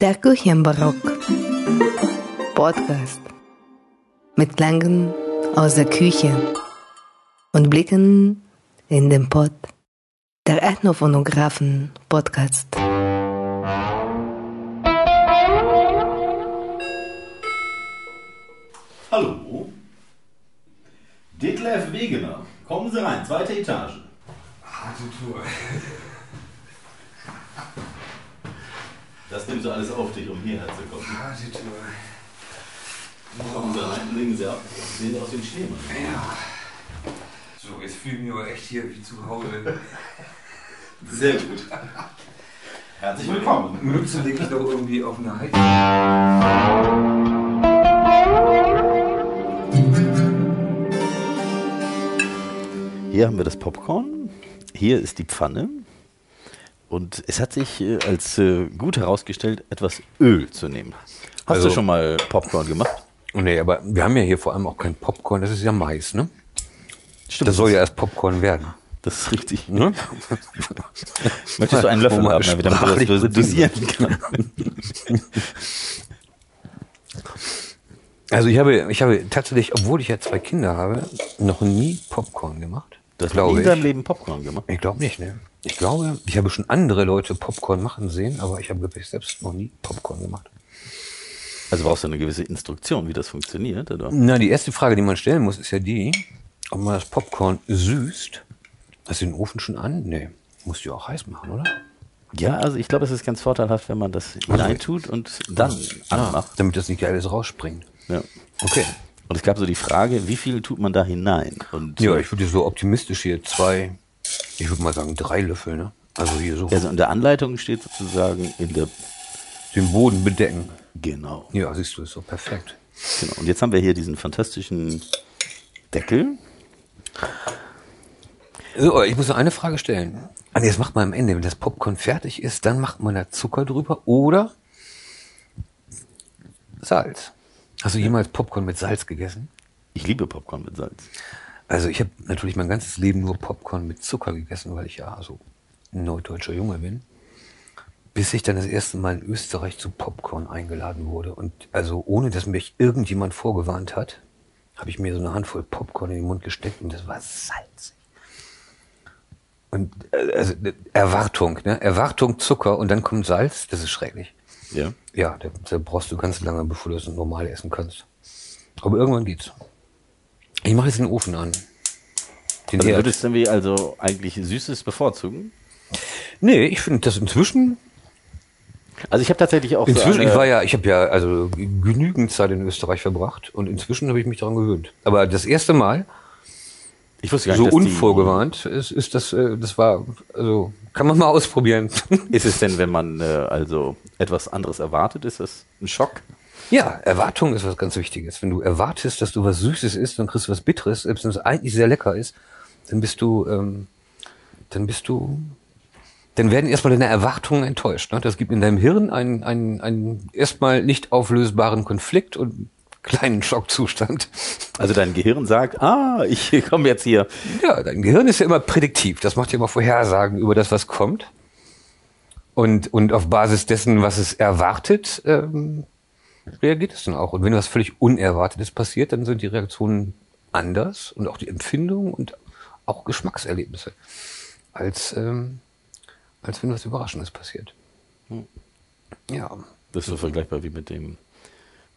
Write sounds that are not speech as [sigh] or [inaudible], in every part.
Der Küchenbarock. Podcast. Mit Klängen aus der Küche und Blicken in den Pott. Der Ethnophonographen Podcast. Hallo. Detlef Wegener. Kommen Sie rein, zweite Etage. Harte Tour. Das nimmst du alles auf dich, um hierher zu kommen. Harte Tour. Kommen Sie rein, legen Sie ab. Sehen Sie aus wie ein Schneemann. Ja. So, jetzt fühle ich mich aber echt hier wie zu Hause. Sehr gut. Herzlich willkommen. Mütze lege ich doch irgendwie auf eine Heizung. Hier haben wir das Popcorn. Hier ist die Pfanne. Und es hat sich äh, als äh, gut herausgestellt, etwas Öl zu nehmen. Hast Also- du schon mal Popcorn gemacht? Oh nee, aber wir haben ja hier vor allem auch kein Popcorn, das ist ja Mais, ne? Stimmt. Das soll ja erst Popcorn werden. Das ist richtig. Ne? [laughs] Möchtest du einen Löffel man haben, damit man das dosieren kann? [laughs] Also ich habe, ich habe tatsächlich, obwohl ich ja zwei Kinder habe, noch nie Popcorn gemacht. Du hast glaube nie in ich. deinem Leben Popcorn gemacht. Ich glaube nicht, ne? Ich glaube, ich habe schon andere Leute Popcorn machen sehen, aber ich habe wirklich selbst noch nie Popcorn gemacht. Also brauchst du eine gewisse Instruktion, wie das funktioniert, oder? Na, die erste Frage, die man stellen muss, ist ja die, ob man das Popcorn süßt. Hast du den Ofen schon an? Nee. Musst du auch heiß machen, oder? Ja, also ich glaube, es ist ganz vorteilhaft, wenn man das hineintut und dann anmacht. Damit das nicht alles rausspringt. Ja. Okay. Und es gab so die Frage, wie viel tut man da hinein? Und Ja, ich würde so optimistisch hier zwei, ich würde mal sagen drei Löffel, ne? Also hier so also in der Anleitung steht sozusagen in der den Boden bedecken. genau. Ja, siehst du, ist so perfekt. genau. Und jetzt haben wir hier diesen fantastischen Deckel. So, ich muss noch eine Frage stellen. Ah, nee, das macht man am Ende. Wenn das Popcorn fertig ist, dann macht man da Zucker drüber oder Salz. Hast du jemals Popcorn mit Salz gegessen? Ich liebe Popcorn mit Salz. Also ich habe natürlich mein ganzes Leben nur Popcorn mit Zucker gegessen, weil ich ja so ein neudeutscher Junge bin. Bis ich dann das erste Mal in Österreich zu Popcorn eingeladen wurde. Und also ohne dass mich irgendjemand vorgewarnt hat, habe ich mir so eine Handvoll Popcorn in den Mund gesteckt und das war salzig. Und äh, also äh, Erwartung, ne? Erwartung Zucker und dann kommt Salz, das ist schrecklich. Ja. Ja, da, da brauchst du ganz lange, bevor du das normal essen kannst. Aber irgendwann geht's. Ich mache jetzt den Ofen an. Den Also würdest du wie also eigentlich Süßes bevorzugen? Nee, ich finde das inzwischen. Also ich habe tatsächlich auch so Inzwischen, eine, ich war ja, ich habe ja also genügend Zeit in Österreich verbracht und inzwischen habe ich mich daran gewöhnt. Aber das erste Mal, ich wusste gar so nicht, die- unvorgewarnt, ist, ist das, äh, das war, also kann man mal [laughs] ausprobieren. Ist es denn, wenn man äh, also etwas anderes erwartet, ist das ein Schock? Ja, Erwartung ist was ganz Wichtiges. Wenn du erwartest, dass du was Süßes isst, dann kriegst du was Bitteres, selbst wenn es eigentlich sehr lecker ist, dann bist du, ähm, dann bist du, dann werden erstmal deine Erwartungen enttäuscht. Ne? Das gibt in deinem Hirn einen, einen, einen erstmal nicht auflösbaren Konflikt und einen kleinen Schockzustand. Also dein Gehirn sagt, ah, ich [laughs] komme jetzt hier. Ja, dein Gehirn ist ja immer prädiktiv. Das macht ja immer Vorhersagen über das, was kommt. Und, und auf Basis dessen, was es erwartet, ähm, reagiert es dann auch. Und wenn was völlig Unerwartetes passiert, dann sind die Reaktionen anders und auch die Empfindungen und auch Geschmackserlebnisse, als, ähm, als wenn was Überraschendes passiert. Ja. Das ist so vergleichbar wie mit dem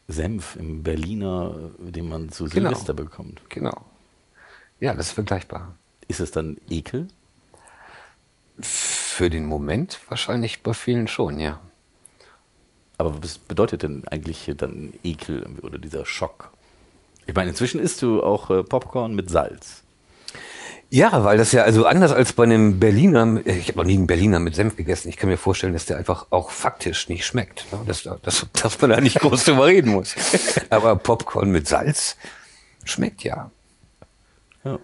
Senf im Berliner, den man zu Genau. Silvester bekommt. Genau. Ja, das ist vergleichbar. Ist es dann Ekel? Für den Moment wahrscheinlich bei vielen schon, ja. Aber was bedeutet denn eigentlich dann Ekel oder dieser Schock? Ich meine, inzwischen isst du auch äh, Popcorn mit Salz. Ja, weil das ja also anders als bei einem Berliner, äh, ich habe noch nie einen Berliner mit Senf gegessen. Ich kann mir vorstellen, dass der einfach auch faktisch nicht schmeckt. ne? Dass, dass, [laughs] dass man da nicht groß drüber reden muss. Aber Popcorn mit Salz schmeckt ja. Ja.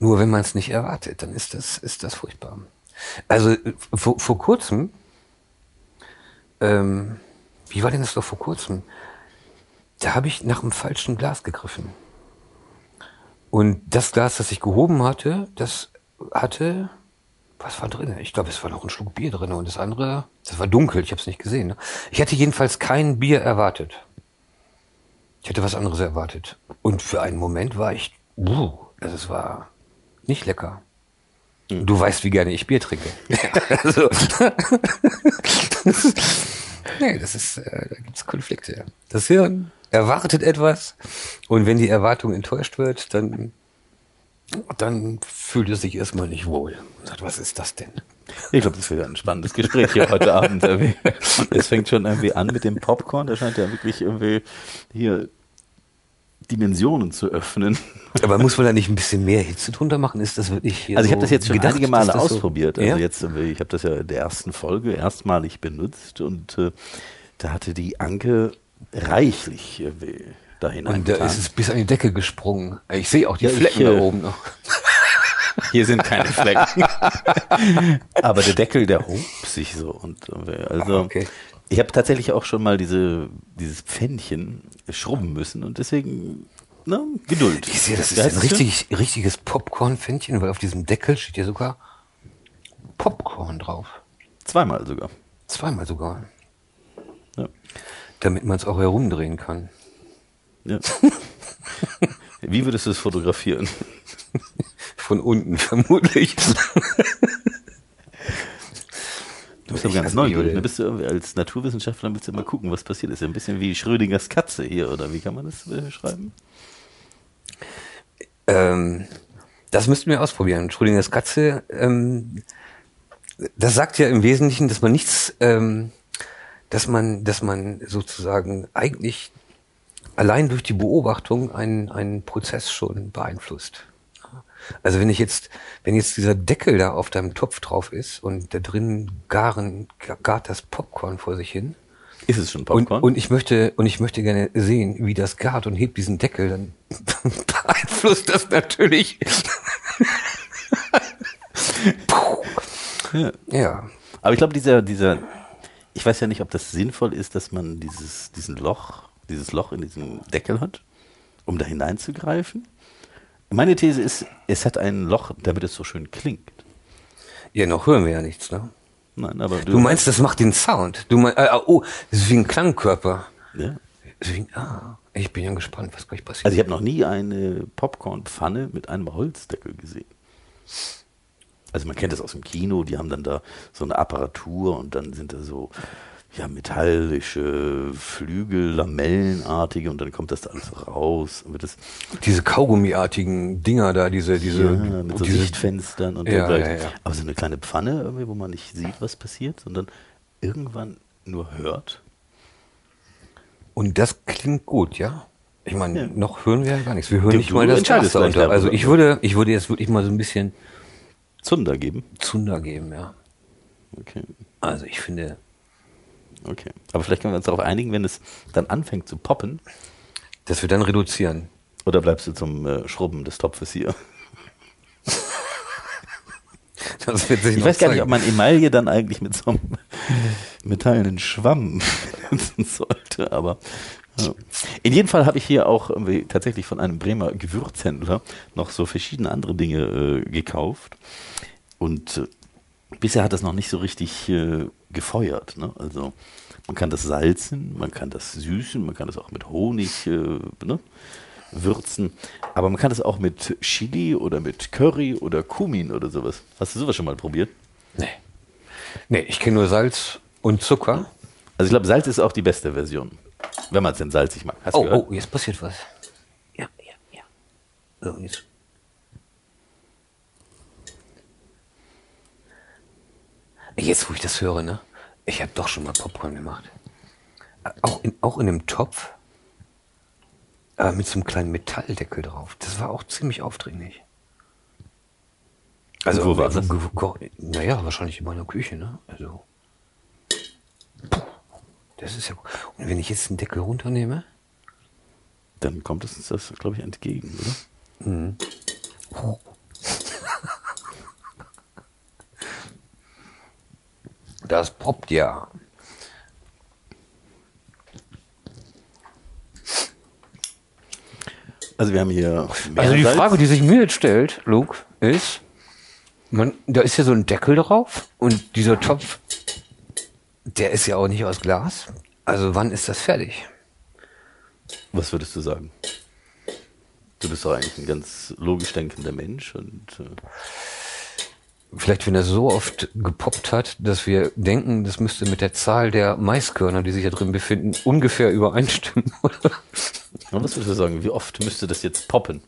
Nur wenn man es nicht erwartet, dann ist das, ist das furchtbar. Also äh, vor, vor kurzem, ähm, wie war denn das doch vor kurzem? Da habe ich nach einem falschen Glas gegriffen. Und das Glas, das ich gehoben hatte, das hatte was war drin? Ich glaube, es war noch ein Schluck Bier drin und das andere, das war dunkel, ich habe es nicht gesehen. Ne? Ich hätte jedenfalls kein Bier erwartet. Ich hätte was anderes erwartet. Und für einen Moment war ich, uh, also es war nicht lecker. Du weißt, wie gerne ich Bier trinke. [laughs] also, [laughs] nee, das ist, äh, da gibt's Konflikte. Das Hirn erwartet etwas und wenn die Erwartung enttäuscht wird, dann, dann fühlt es sich erstmal nicht wohl. Und sagt, was ist das denn? Ich glaube, das wird ein spannendes Gespräch hier heute Abend. [laughs] Es fängt schon irgendwie an mit dem Popcorn. Der scheint ja wirklich irgendwie hier Dimensionen zu öffnen. [laughs] Aber muss man da nicht ein bisschen mehr Hitze drunter machen? Ist das wirklich hier Also ich so habe das jetzt schon gedacht, einige Male so- ausprobiert. Also ja? jetzt, irgendwie, ich habe das ja in der ersten Folge erstmalig benutzt und äh, da hatte die Anke reichlich irgendwie da Und da ist es bis an die Decke gesprungen. Ich sehe auch die Ja, ich, Flecken äh, da oben noch. [laughs] [laughs] Hier sind keine Flecken. Aber der Deckel, der hob sich so. Und äh, also Ah, okay. ich habe tatsächlich auch schon mal diese, dieses Pfännchen schrubben müssen und deswegen, ne, Geduld. Ich sehe, das ist ein richtig, richtiges Popcorn-Pfännchen, weil auf diesem Deckel steht ja sogar Popcorn drauf. Zweimal sogar. Zweimal sogar. Ja. Damit man es auch herumdrehen kann. ja. [laughs] Wie würdest du es fotografieren? Von unten vermutlich. [laughs] Du bist aber ganz neugierig. Ne? Bist du als Naturwissenschaftler willst du mal gucken, was passiert ist. Ja ein bisschen wie Schrödingers Katze hier, oder wie kann man das äh, schreiben? Ähm, das müssten wir ausprobieren. Schrödingers Katze, ähm, das sagt ja im Wesentlichen, dass man nichts, ähm, dass man, dass man sozusagen eigentlich allein durch die Beobachtung einen, einen Prozess schon beeinflusst. Also wenn ich jetzt, wenn jetzt dieser Deckel da auf deinem Topf drauf ist und da drin garen, gart das Popcorn vor sich hin, Ist es schon und, Popcorn? und ich möchte und ich möchte gerne sehen, wie das gart und hebt diesen Deckel, dann [laughs] beeinflusst das natürlich. ja. Ja. Aber ich glaube, dieser, dieser, ich weiß ja nicht, ob das sinnvoll ist, dass man dieses, diesen Loch, dieses Loch in diesem Deckel hat, um da hineinzugreifen. Meine These ist, es hat ein Loch, damit es so schön klingt. Ja, noch hören wir ja nichts, ne? Nein, aber du, Du meinst, das macht den Sound. Du meinst, äh, oh, das ist wie ein Klangkörper. Ja. Ein, ah, ich bin ja gespannt, was gleich passiert. Also ich habe noch nie eine Popcornpfanne mit einem Holzdeckel gesehen. Also man kennt das aus dem Kino, die haben dann da so eine Apparatur und dann sind da so ja, metallische Flügel, lamellenartige und dann kommt das da alles raus. Und das, diese Kaugummiartigen Dinger da, diese, diese, ja, mit so diese Sichtfenstern und Ja, dergleichen. ja, ja. Aber so eine kleine Pfanne, irgendwie, wo man nicht sieht, was passiert, sondern irgendwann nur hört. Und das klingt gut, ja? Ich meine, Ja. noch hören wir ja gar nichts. Wir hören Du- nicht mal das gleich darunter. Also ich würde, ich würde jetzt wirklich mal so ein bisschen Zunder geben. Zunder geben, ja. Okay. Also ich finde, Okay. Aber vielleicht können wir uns darauf einigen, wenn es dann anfängt zu poppen, dass wir dann reduzieren. Oder bleibst du zum äh, Schrubben des Topfes hier? Das wird sich Ich weiß gar nicht, ob man Emaille dann eigentlich mit so einem metallenen Schwamm benutzen sollte, aber ja. in jedem Fall habe ich hier auch tatsächlich von einem Bremer Gewürzhändler noch so verschiedene andere Dinge äh, gekauft und äh, bisher hat das noch nicht so richtig äh, gefeuert. Ne? Also man kann das salzen, man kann das süßen, man kann das auch mit Honig äh, ne? würzen, aber man kann das auch mit Chili oder mit Curry oder Kumin oder sowas. Hast du sowas schon mal probiert? Nee. Nee, ich kenne nur Salz und Zucker. Also ich glaube, Salz ist auch die beste Version, wenn man es denn salzig mag. Hast Oh, oh, jetzt passiert was. Ja, ja, ja. So, jetzt. Jetzt, wo ich das höre, ne? Ich habe doch schon mal Popcorn gemacht. Auch in, auch in einem Topf. Aber mit so einem kleinen Metalldeckel drauf. Das war auch ziemlich aufdringlich. Also, Und wo war das? Naja, wahrscheinlich in meiner Küche, ne? Also. Puh, Das ist ja. Und wenn ich jetzt den Deckel runternehme. Dann kommt es uns das, glaube ich, entgegen, oder? Das poppt ja. Also wir haben hier Also die Meersalz. Frage, die sich mir jetzt stellt, Luke, ist, man, da ist ja so ein Deckel drauf und dieser Topf, der ist ja auch nicht aus Glas. Also wann ist das fertig? Was würdest du sagen? Du bist doch eigentlich ein ganz logisch denkender Mensch und äh, Vielleicht, wenn er so oft gepoppt hat, dass wir denken, das müsste mit der Zahl der Maiskörner, die sich da drin befinden, ungefähr übereinstimmen. [laughs] Oder? ja, was würdest du sagen? Wie oft müsste das jetzt poppen?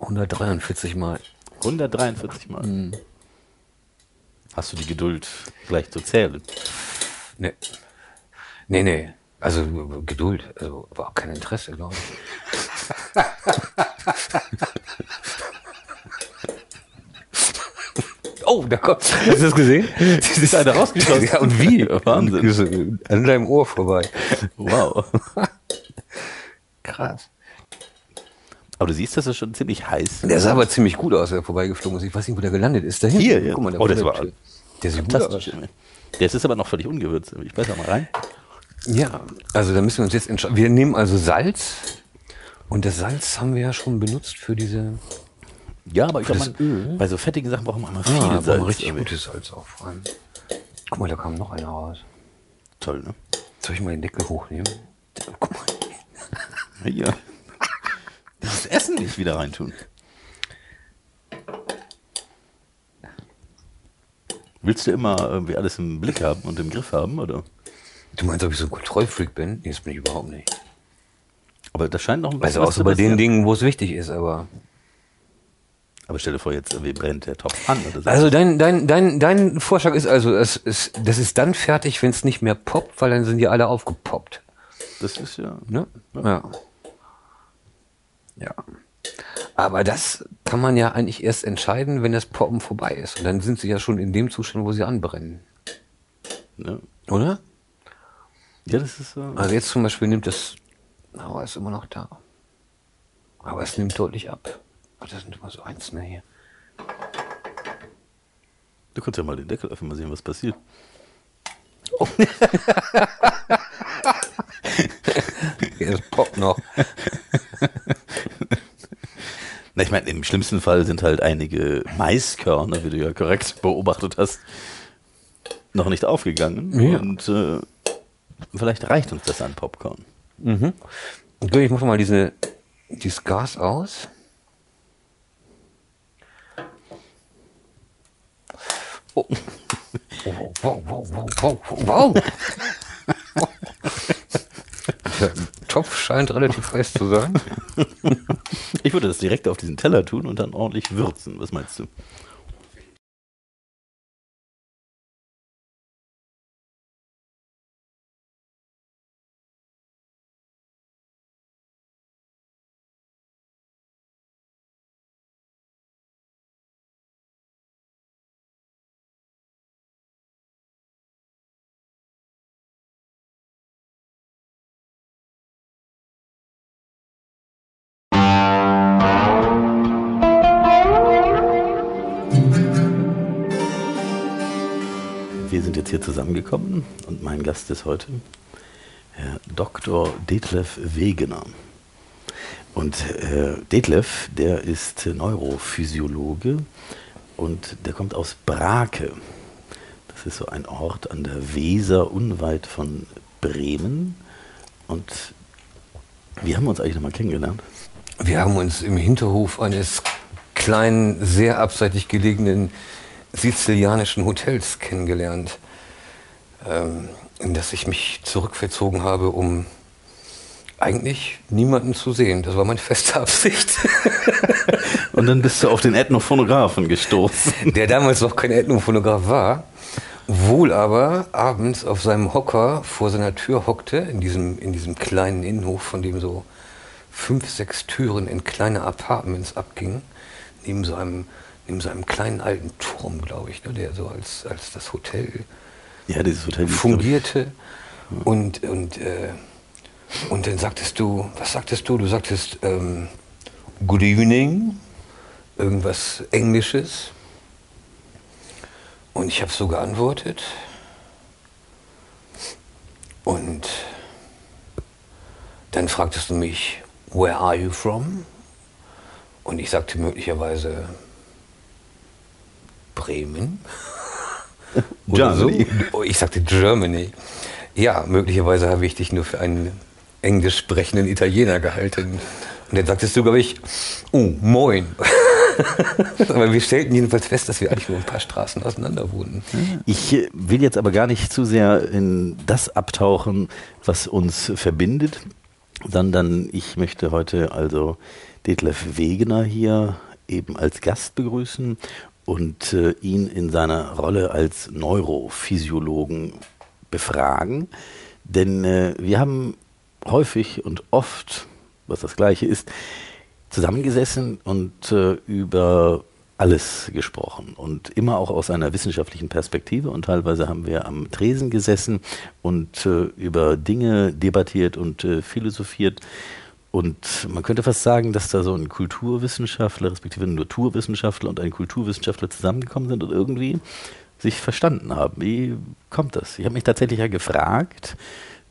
143 Mal. 143 Mal. Hast du die Geduld, gleich zu zählen? Nee. Nee, nee. Also Geduld. Also auch kein Interesse, glaube ich. [laughs] oh, da kommt. Hast du das gesehen? Es ist einer rausgeschossen. Ja, und wie? [laughs] Wahnsinn. An deinem Ohr vorbei. Wow. Krass. Aber du siehst, dass es schon ziemlich heiß Der sah aber ziemlich gut aus, als er vorbeigeflogen ist. Ich weiß nicht, wo der gelandet ist. Da hinten. Hier, ja. Guck mal, da Oh, das war der. Der sieht gut aus. Der ist aber noch völlig ungewürzt. Ich beiß da mal rein. Ja, also da müssen wir uns jetzt entscheiden. Wir nehmen also Salz. Und das Salz haben wir ja schon benutzt für diese Ja, aber ich glaube, bei so fettigen Sachen braucht man immer viel Ah, brauchen wir Salz. richtig irgendwie. gutes Salz auch vor allem. Guck mal, da kam noch einer raus. Toll, ne? Soll ich mal den Deckel hochnehmen? Guck mal. Hier. Das Essen nicht wieder reintun. Willst du immer irgendwie alles im Blick haben und im Griff haben, oder? Du meinst, ob ich so ein Kontrollfreak bin? Nee, das bin ich überhaupt nicht. Aber das scheint noch ein Also was auch zu so bei den. Dingen, wo es wichtig ist, aber. Aber stell dir vor, jetzt irgendwie brennt der Topf an oder so. Also dein, dein, dein, dein Vorschlag ist also, es ist, das ist dann fertig, wenn es nicht mehr poppt, weil dann sind die alle aufgepoppt. das ist ja. Ne? Ja. Ja. Aber das kann man ja eigentlich erst entscheiden, wenn das Poppen vorbei ist. Und dann sind sie ja schon in dem Zustand, wo sie anbrennen. Ne? Oder? Ja, das ist so. Also jetzt zum Beispiel nimmt das, aber ist immer noch da. Aber es nimmt deutlich ab. Ach, das sind immer so einzelne hier. Du kannst ja mal den Deckel öffnen, mal sehen, was passiert. [laughs] Hier, es poppt noch. Na, ich meine, im schlimmsten Fall sind halt einige Maiskörner, wie du ja korrekt beobachtet hast, noch nicht aufgegangen. Ja. Und äh, vielleicht reicht uns das an Popcorn. Mhm. Okay, ich mache mal diese, dieses Gas aus. Oh. Wow, wow, wow, wow, wow. Der Topf scheint relativ heiß zu sein. Ich würde das direkt auf diesen Teller tun und dann ordentlich würzen. Was meinst du? Hier zusammengekommen und mein Gast ist heute Herr Dr. Detlef Wegener. Und äh, Detlef, der ist Neurophysiologe und der kommt aus Brake. Das ist so ein Ort an der Weser, unweit von Bremen. Und wie haben wir uns eigentlich nochmal kennengelernt? Wir haben uns im Hinterhof eines kleinen, sehr abseitig gelegenen sizilianischen Hotels kennengelernt, in das ich mich zurückverzogen habe, um eigentlich niemanden zu sehen. Das war meine feste [laughs] Absicht. [laughs] Und dann bist du auf den Ethnophonographen gestoßen. [laughs] der damals noch kein Ethnophonograph war, wohl aber abends auf seinem Hocker vor seiner Tür hockte, in diesem, in diesem kleinen Innenhof, von dem so fünf, sechs Türen in kleine Apartments abgingen, neben so einem, neben so einem kleinen alten Turm, glaube ich, ne, der so als, als das Hotel Ja, Hotel hieß, fungierte. Und, und, äh, und dann sagtest du, was sagtest du? Du sagtest ähm, Good evening, irgendwas Englisches. Und ich habe so geantwortet. Und dann fragtest du mich, where are you from? Und ich sagte möglicherweise Bremen. Germany. So. Oh, Ich sagte Germany. Ja, möglicherweise habe ich dich nur für einen englisch sprechenden Italiener gehalten. Und dann sagtest du, glaube ich, oh, moin. [laughs] aber wir stellten jedenfalls fest, dass wir eigentlich nur ein paar Straßen auseinander wohnten. Ich äh, will jetzt aber gar nicht zu sehr in das abtauchen, was uns verbindet, sondern ich möchte heute also Detlef Wegener hier eben als Gast begrüßen und äh, ihn in seiner Rolle als Neurophysiologen befragen. Denn äh, wir haben häufig und oft, was das gleiche ist, zusammengesessen und äh, über alles gesprochen und immer auch aus einer wissenschaftlichen Perspektive und teilweise haben wir am Tresen gesessen und äh, über Dinge debattiert und äh, philosophiert und man könnte fast sagen, dass da so ein Kulturwissenschaftler, respektive ein Naturwissenschaftler und ein Kulturwissenschaftler zusammengekommen sind und irgendwie sich verstanden haben. Wie kommt das? Ich habe mich tatsächlich ja gefragt,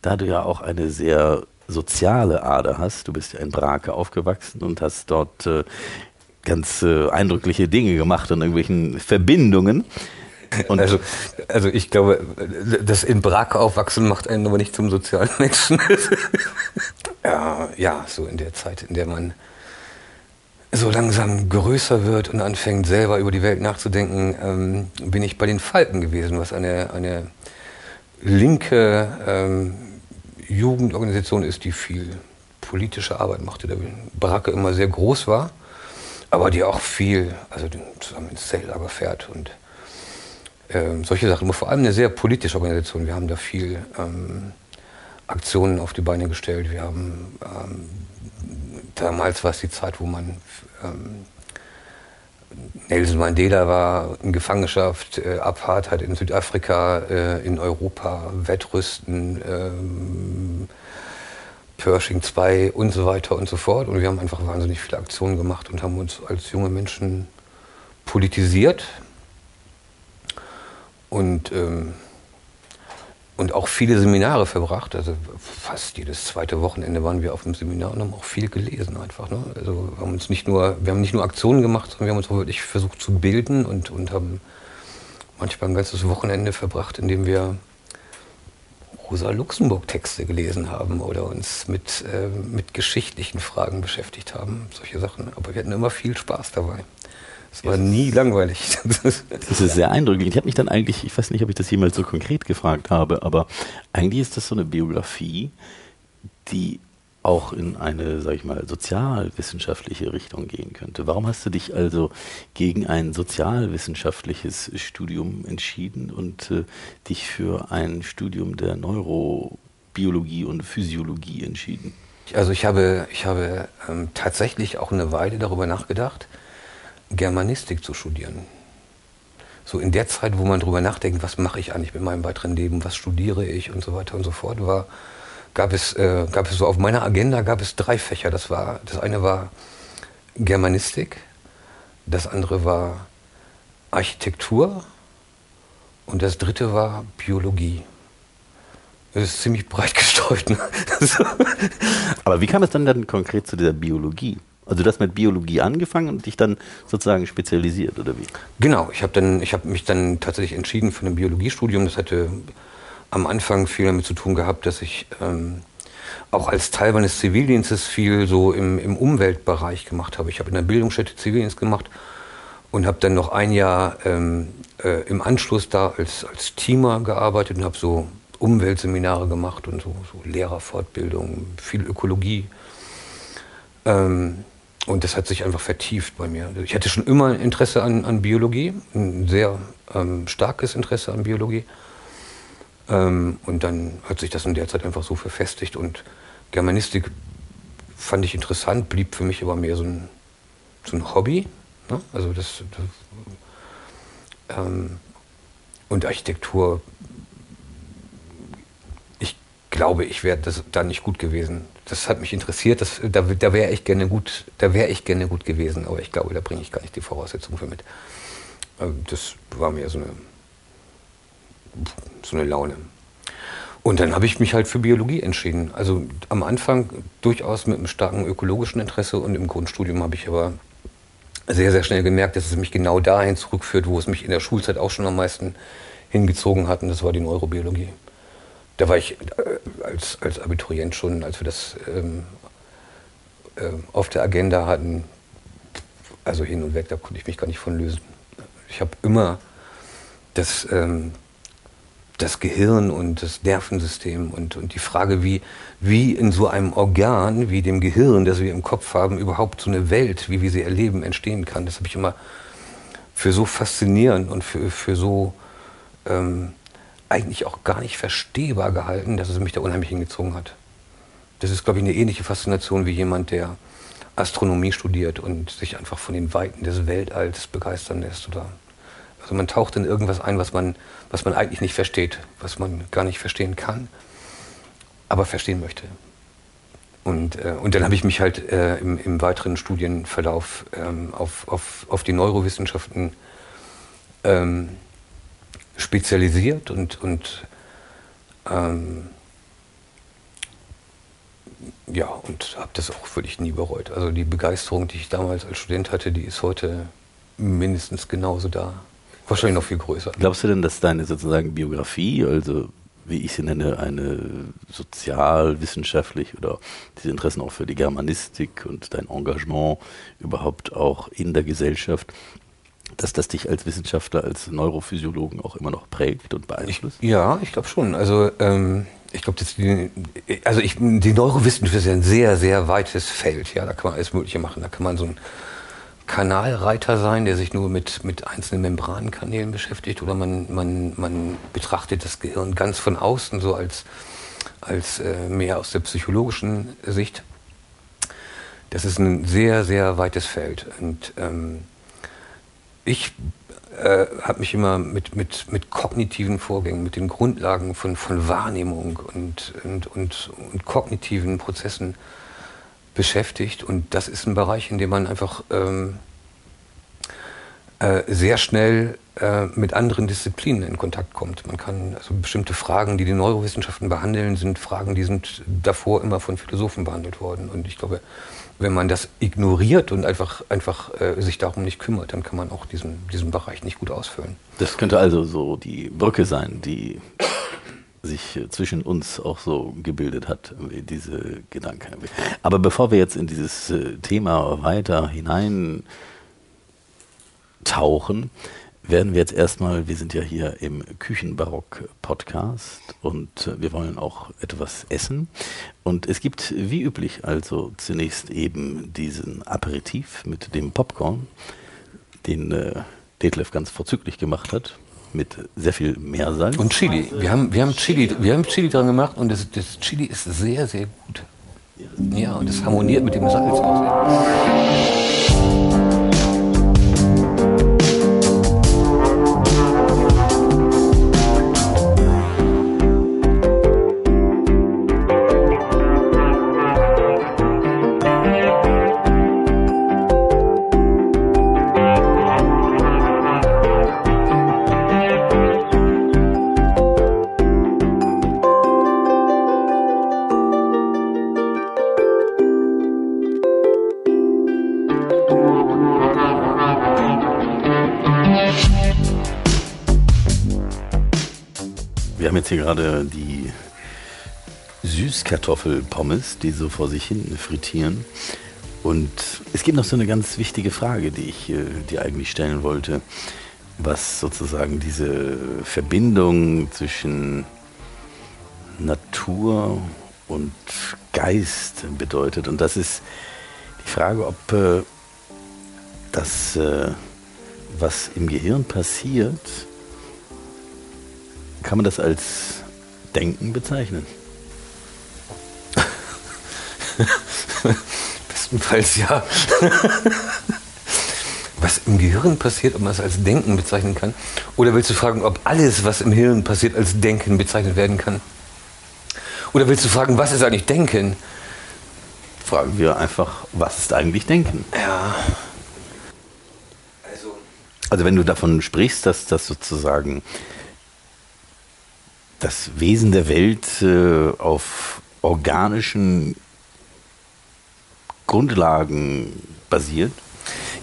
da du ja auch eine sehr soziale Ader hast, du bist ja in Brake aufgewachsen und hast dort äh, ganz äh, eindrückliche Dinge gemacht an irgendwelchen Verbindungen. Und also, also ich glaube, das in Brake aufwachsen macht einen aber nicht zum sozialen Menschen. Ja, ja, so in der Zeit, in der man so langsam größer wird und anfängt selber über die Welt nachzudenken, ähm, bin ich bei den Falken gewesen, was eine, eine linke ähm, Jugendorganisation ist, die viel politische Arbeit machte, der Brake immer sehr groß war, aber die auch viel, also zusammen ins Zeltlager fährt und ähm, solche Sachen. Aber vor allem eine sehr politische Organisation. Wir haben da viel ähm, Aktionen auf die Beine gestellt. Wir haben ähm, damals war es die Zeit, wo man ähm, Nelson Mandela war in Gefangenschaft, äh, Apartheid in Südafrika, äh, in Europa, Wettrüsten, ähm, Pershing 2 und so weiter und so fort. Und wir haben einfach wahnsinnig viele Aktionen gemacht und haben uns als junge Menschen politisiert und, ähm, und auch viele Seminare verbracht. Also fast jedes zweite Wochenende waren wir auf dem Seminar und haben auch viel gelesen einfach. Ne? Also wir haben uns nicht nur, wir haben nicht nur Aktionen gemacht, sondern wir haben uns auch wirklich versucht zu bilden und, und haben manchmal ein ganzes Wochenende verbracht, indem wir Rosa Luxemburg-Texte gelesen haben oder uns mit, äh, mit geschichtlichen Fragen beschäftigt haben, solche Sachen. Aber wir hatten immer viel Spaß dabei. Es war nie langweilig. Das ist sehr eindrücklich. Ich habe mich dann eigentlich, ich weiß nicht, ob ich das jemals so konkret gefragt habe, aber eigentlich ist das so eine Biografie, die auch in eine, sag ich mal, sozialwissenschaftliche Richtung gehen könnte. Warum hast du dich also gegen ein sozialwissenschaftliches Studium entschieden und äh, dich für ein Studium der Neurobiologie und Physiologie entschieden? Also ich habe, ich habe ähm, tatsächlich auch eine Weile darüber nachgedacht, Germanistik zu studieren. So in der Zeit, wo man darüber nachdenkt, was mache ich eigentlich mit meinem weiteren Leben, was studiere ich und so weiter und so fort, war, gab es, äh, gab es so auf meiner Agenda gab es drei Fächer. Das war, das eine war Germanistik, das andere war Architektur und das dritte war Biologie. Das ist ziemlich breit [laughs] gestreut. Ne? Aber wie kam es dann, dann konkret zu dieser Biologie? Also du hast mit Biologie angefangen und dich dann sozusagen spezialisiert, oder wie? Genau, ich habe habe mich dann tatsächlich entschieden für ein Biologiestudium. Das hatte am Anfang viel damit zu tun gehabt, dass ich ähm, auch als Teil meines Zivildienstes viel so im, im Umweltbereich gemacht habe. Ich habe in der Bildungsstätte Zivildienst gemacht und habe dann noch ein Jahr ähm, äh, im Anschluss da als, als Teamer gearbeitet und habe so Umweltseminare gemacht und so, so Lehrerfortbildung, viel Ökologie. Ähm, und das hat sich einfach vertieft bei mir. Ich hatte schon immer ein Interesse an, an Biologie, ein sehr ähm, starkes Interesse an Biologie. Ähm, und dann hat sich das in der Zeit einfach so verfestigt. Und Germanistik fand ich interessant, blieb für mich aber mehr so ein, so ein Hobby. Ne? Also das, das ähm, und Architektur, ich glaube, ich wäre da nicht gut gewesen. Das hat mich interessiert, das, da, da wäre ich gerne gut, da wäre ich gerne gut gewesen, aber ich glaube, da bringe ich gar nicht die Voraussetzungen für mit. Ähm, das war mir so eine, so eine Laune. Und dann habe ich mich halt für Biologie entschieden. Also am Anfang durchaus mit einem starken ökologischen Interesse und im Grundstudium habe ich aber sehr, sehr schnell gemerkt, dass es mich genau dahin zurückführt, wo es mich in der Schulzeit auch schon am meisten hingezogen hat, und das war die Neurobiologie. Da war ich äh, als, als Abiturient schon, als wir das ähm, äh, auf der Agenda hatten, also hin und weg, da konnte ich mich gar nicht von lösen. Ich habe immer das, ähm, das Gehirn und das Nervensystem und, und die Frage, wie, wie in so einem Organ wie dem Gehirn, das wir im Kopf haben, überhaupt so eine Welt, wie wir sie erleben, entstehen kann. Das habe ich immer für so faszinierend und für, für so ähm, eigentlich auch gar nicht verstehbar gehalten, dass es mich da unheimlich hingezogen hat. Das ist, glaube ich, eine ähnliche Faszination wie jemand, der Astronomie studiert und sich einfach von den Weiten des Weltalls begeistern lässt. Oder also man taucht in irgendwas ein, was man, was man eigentlich nicht versteht, was man gar nicht verstehen kann, aber verstehen möchte. Und, äh, und dann habe ich mich halt äh, im, im, weiteren Studienverlauf ähm, auf, auf, auf die Neurowissenschaften ähm, spezialisiert und, und ähm, ja, und habe das auch wirklich nie bereut. Also die Begeisterung, die ich damals als Student hatte, die ist heute mindestens genauso da. Wahrscheinlich noch viel größer. Glaubst du denn, dass deine sozusagen Biografie, also wie ich sie nenne, eine sozialwissenschaftlich oder diese Interessen auch für die Germanistik und dein Engagement überhaupt auch in der Gesellschaft, dass das dich als Wissenschaftler, als Neurophysiologen auch immer noch prägt und beeinflusst? Ich, ja, ich glaube schon. Also ähm, ich glaube, also ich, die Neurowissenschaft ist ja ein sehr, sehr weites Feld. Ja, da kann man alles Mögliche machen. Da kann man so ein Kanalreiter sein, der sich nur mit, mit einzelnen Membranenkanälen beschäftigt, oder man, man, man betrachtet das Gehirn ganz von außen, so als, als äh, mehr aus der psychologischen Sicht. Das ist ein sehr, sehr weites Feld. Und ähm, ich äh, habe mich immer mit, mit, mit kognitiven Vorgängen, mit den Grundlagen von, von Wahrnehmung und, und, und, und kognitiven Prozessen beschäftigt. Und das ist ein Bereich, in dem man einfach ähm, äh, sehr schnell äh, mit anderen Disziplinen in Kontakt kommt. Man kann also bestimmte Fragen, die die Neurowissenschaften behandeln, sind Fragen, die sind davor immer von Philosophen behandelt worden. Und ich glaube, wenn man das ignoriert und einfach, einfach äh, sich darum nicht kümmert, dann kann man auch diesen, diesen Bereich nicht gut ausfüllen. Das könnte also so die Brücke sein, die sich äh, zwischen uns auch so gebildet hat, diese Gedanken. Aber bevor wir jetzt in dieses äh, Thema weiter hinein tauchen, werden wir jetzt erstmal, wir sind ja hier im Küchenbarock-Podcast und wir wollen auch etwas essen. Und es gibt wie üblich also zunächst eben diesen Aperitif mit dem Popcorn, den äh, Detlef ganz vorzüglich gemacht hat, mit sehr viel Meersalz. Und Chili. Wir haben, wir haben, Chili, wir haben Chili dran gemacht und das, das Chili ist sehr, sehr gut. Ja, und es harmoniert mit dem Salz auch sehr. Gerade die Süßkartoffelpommes, die so vor sich hin frittieren. Und es gibt noch so eine ganz wichtige Frage, die ich äh, dir eigentlich stellen wollte, was sozusagen diese Verbindung zwischen Natur und Geist bedeutet. Und das ist die Frage, ob äh, das, äh, was im Gehirn passiert, kann man das als Denken bezeichnen? [laughs] Bestenfalls ja. was im Gehirn passiert, ob man es als Denken bezeichnen kann? Oder willst du fragen, ob alles, was im Hirn passiert, als Denken bezeichnet werden kann? Oder willst du fragen, was ist eigentlich Denken? Fragen wir einfach, was ist eigentlich Denken? Ja. Also, also wenn du davon sprichst, dass das sozusagen das Wesen der Welt äh, auf organischen Grundlagen basiert?